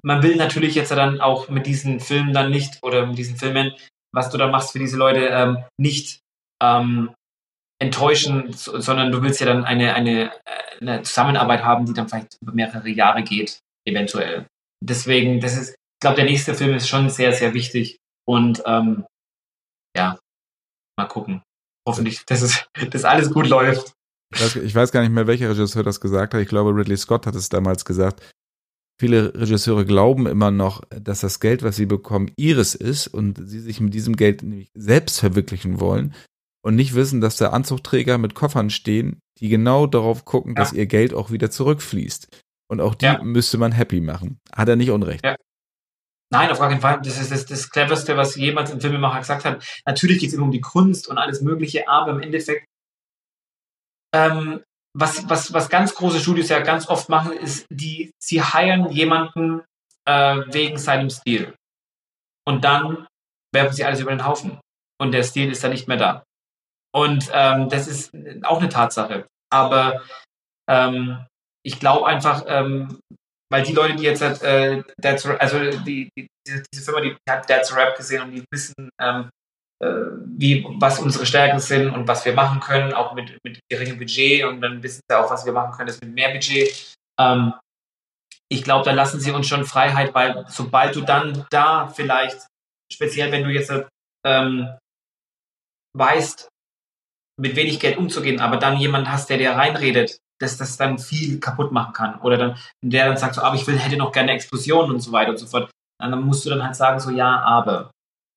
B: man will natürlich jetzt dann auch mit diesen Filmen dann nicht oder mit diesen Filmen, was du da machst für diese Leute, ähm, nicht ähm, enttäuschen, sondern du willst ja dann eine, eine, eine Zusammenarbeit haben, die dann vielleicht über mehrere Jahre geht, eventuell. Deswegen, das ist, ich glaube, der nächste Film ist schon sehr, sehr wichtig. Und ähm, ja, mal gucken. Hoffentlich, dass es, dass alles gut läuft.
A: Ich weiß, ich weiß gar nicht mehr, welcher Regisseur das gesagt hat. Ich glaube, Ridley Scott hat es damals gesagt. Viele Regisseure glauben immer noch, dass das Geld, was sie bekommen, ihres ist und sie sich mit diesem Geld nämlich selbst verwirklichen wollen und nicht wissen, dass da Anzugträger mit Koffern stehen, die genau darauf gucken, ja. dass ihr Geld auch wieder zurückfließt. Und auch die ja. müsste man happy machen. Hat er nicht Unrecht. Ja.
B: Nein, auf gar keinen Fall. Das ist das, das Cleverste, was jemals ein Filmemacher gesagt hat. Natürlich geht es immer um die Kunst und alles Mögliche, aber im Endeffekt, ähm, was, was, was ganz große Studios ja ganz oft machen, ist, die, sie heiren jemanden äh, wegen seinem Stil. Und dann werfen sie alles über den Haufen. Und der Stil ist dann nicht mehr da. Und ähm, das ist auch eine Tatsache. Aber ähm, ich glaube einfach, ähm, weil die Leute, die jetzt halt, äh, also die, die, diese Firma, die hat That's Rap gesehen und die wissen, ähm, äh, wie, was unsere Stärken sind und was wir machen können, auch mit, mit geringem Budget und dann wissen sie auch, was wir machen können, ist mit mehr Budget. Ähm, ich glaube, da lassen sie uns schon Freiheit, weil sobald du dann da vielleicht, speziell wenn du jetzt ähm, weißt, mit wenig Geld umzugehen, aber dann jemand hast, der dir reinredet, dass das dann viel kaputt machen kann. Oder dann, der dann sagt so, aber ich will, hätte noch gerne Explosionen und so weiter und so fort. Und dann musst du dann halt sagen so, ja, aber.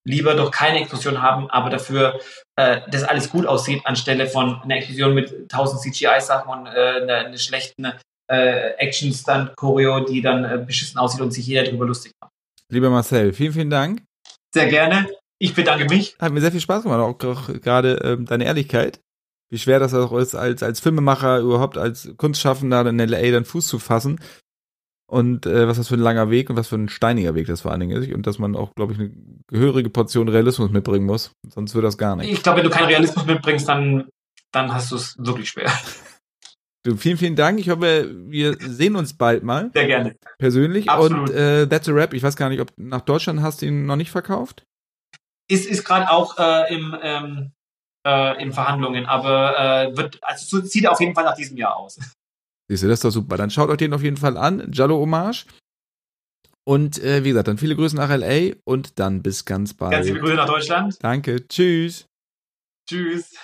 B: Lieber doch keine Explosion haben, aber dafür, äh, dass alles gut aussieht, anstelle von einer Explosion mit tausend CGI-Sachen und äh, einer, einer schlechten äh, Action-Stunt-Choreo, die dann äh, beschissen aussieht und sich jeder darüber lustig macht.
A: Lieber Marcel, vielen, vielen Dank.
B: Sehr gerne. Ich bedanke mich.
A: Hat mir sehr viel Spaß gemacht, auch gerade ähm, deine Ehrlichkeit. Wie schwer das auch ist, als, als Filmemacher überhaupt als Kunstschaffender in LA dann Fuß zu fassen. Und äh, was das für ein langer Weg und was für ein steiniger Weg das vor allen Dingen ist. Und dass man auch, glaube ich, eine gehörige Portion Realismus mitbringen muss. Sonst wird das gar nicht.
B: Ich glaube, wenn du keinen Realismus mitbringst, dann, dann hast du es wirklich schwer.
A: Du, vielen, vielen Dank. Ich hoffe, wir sehen uns bald mal.
B: Sehr gerne.
A: Persönlich. Absolut. Und äh, That's a Rap, ich weiß gar nicht, ob nach Deutschland hast du ihn noch nicht verkauft?
B: ist, ist gerade auch äh, im, ähm, äh, in Verhandlungen, aber äh, wird, also sieht auf jeden Fall nach diesem Jahr aus.
A: Siehst du, das ist doch super. Dann schaut euch den auf jeden Fall an. Jallo Hommage. Und äh, wie gesagt, dann viele Grüße nach LA und dann bis ganz bald.
B: Ganz liebe Grüße nach Deutschland.
A: Danke. Tschüss.
B: Tschüss.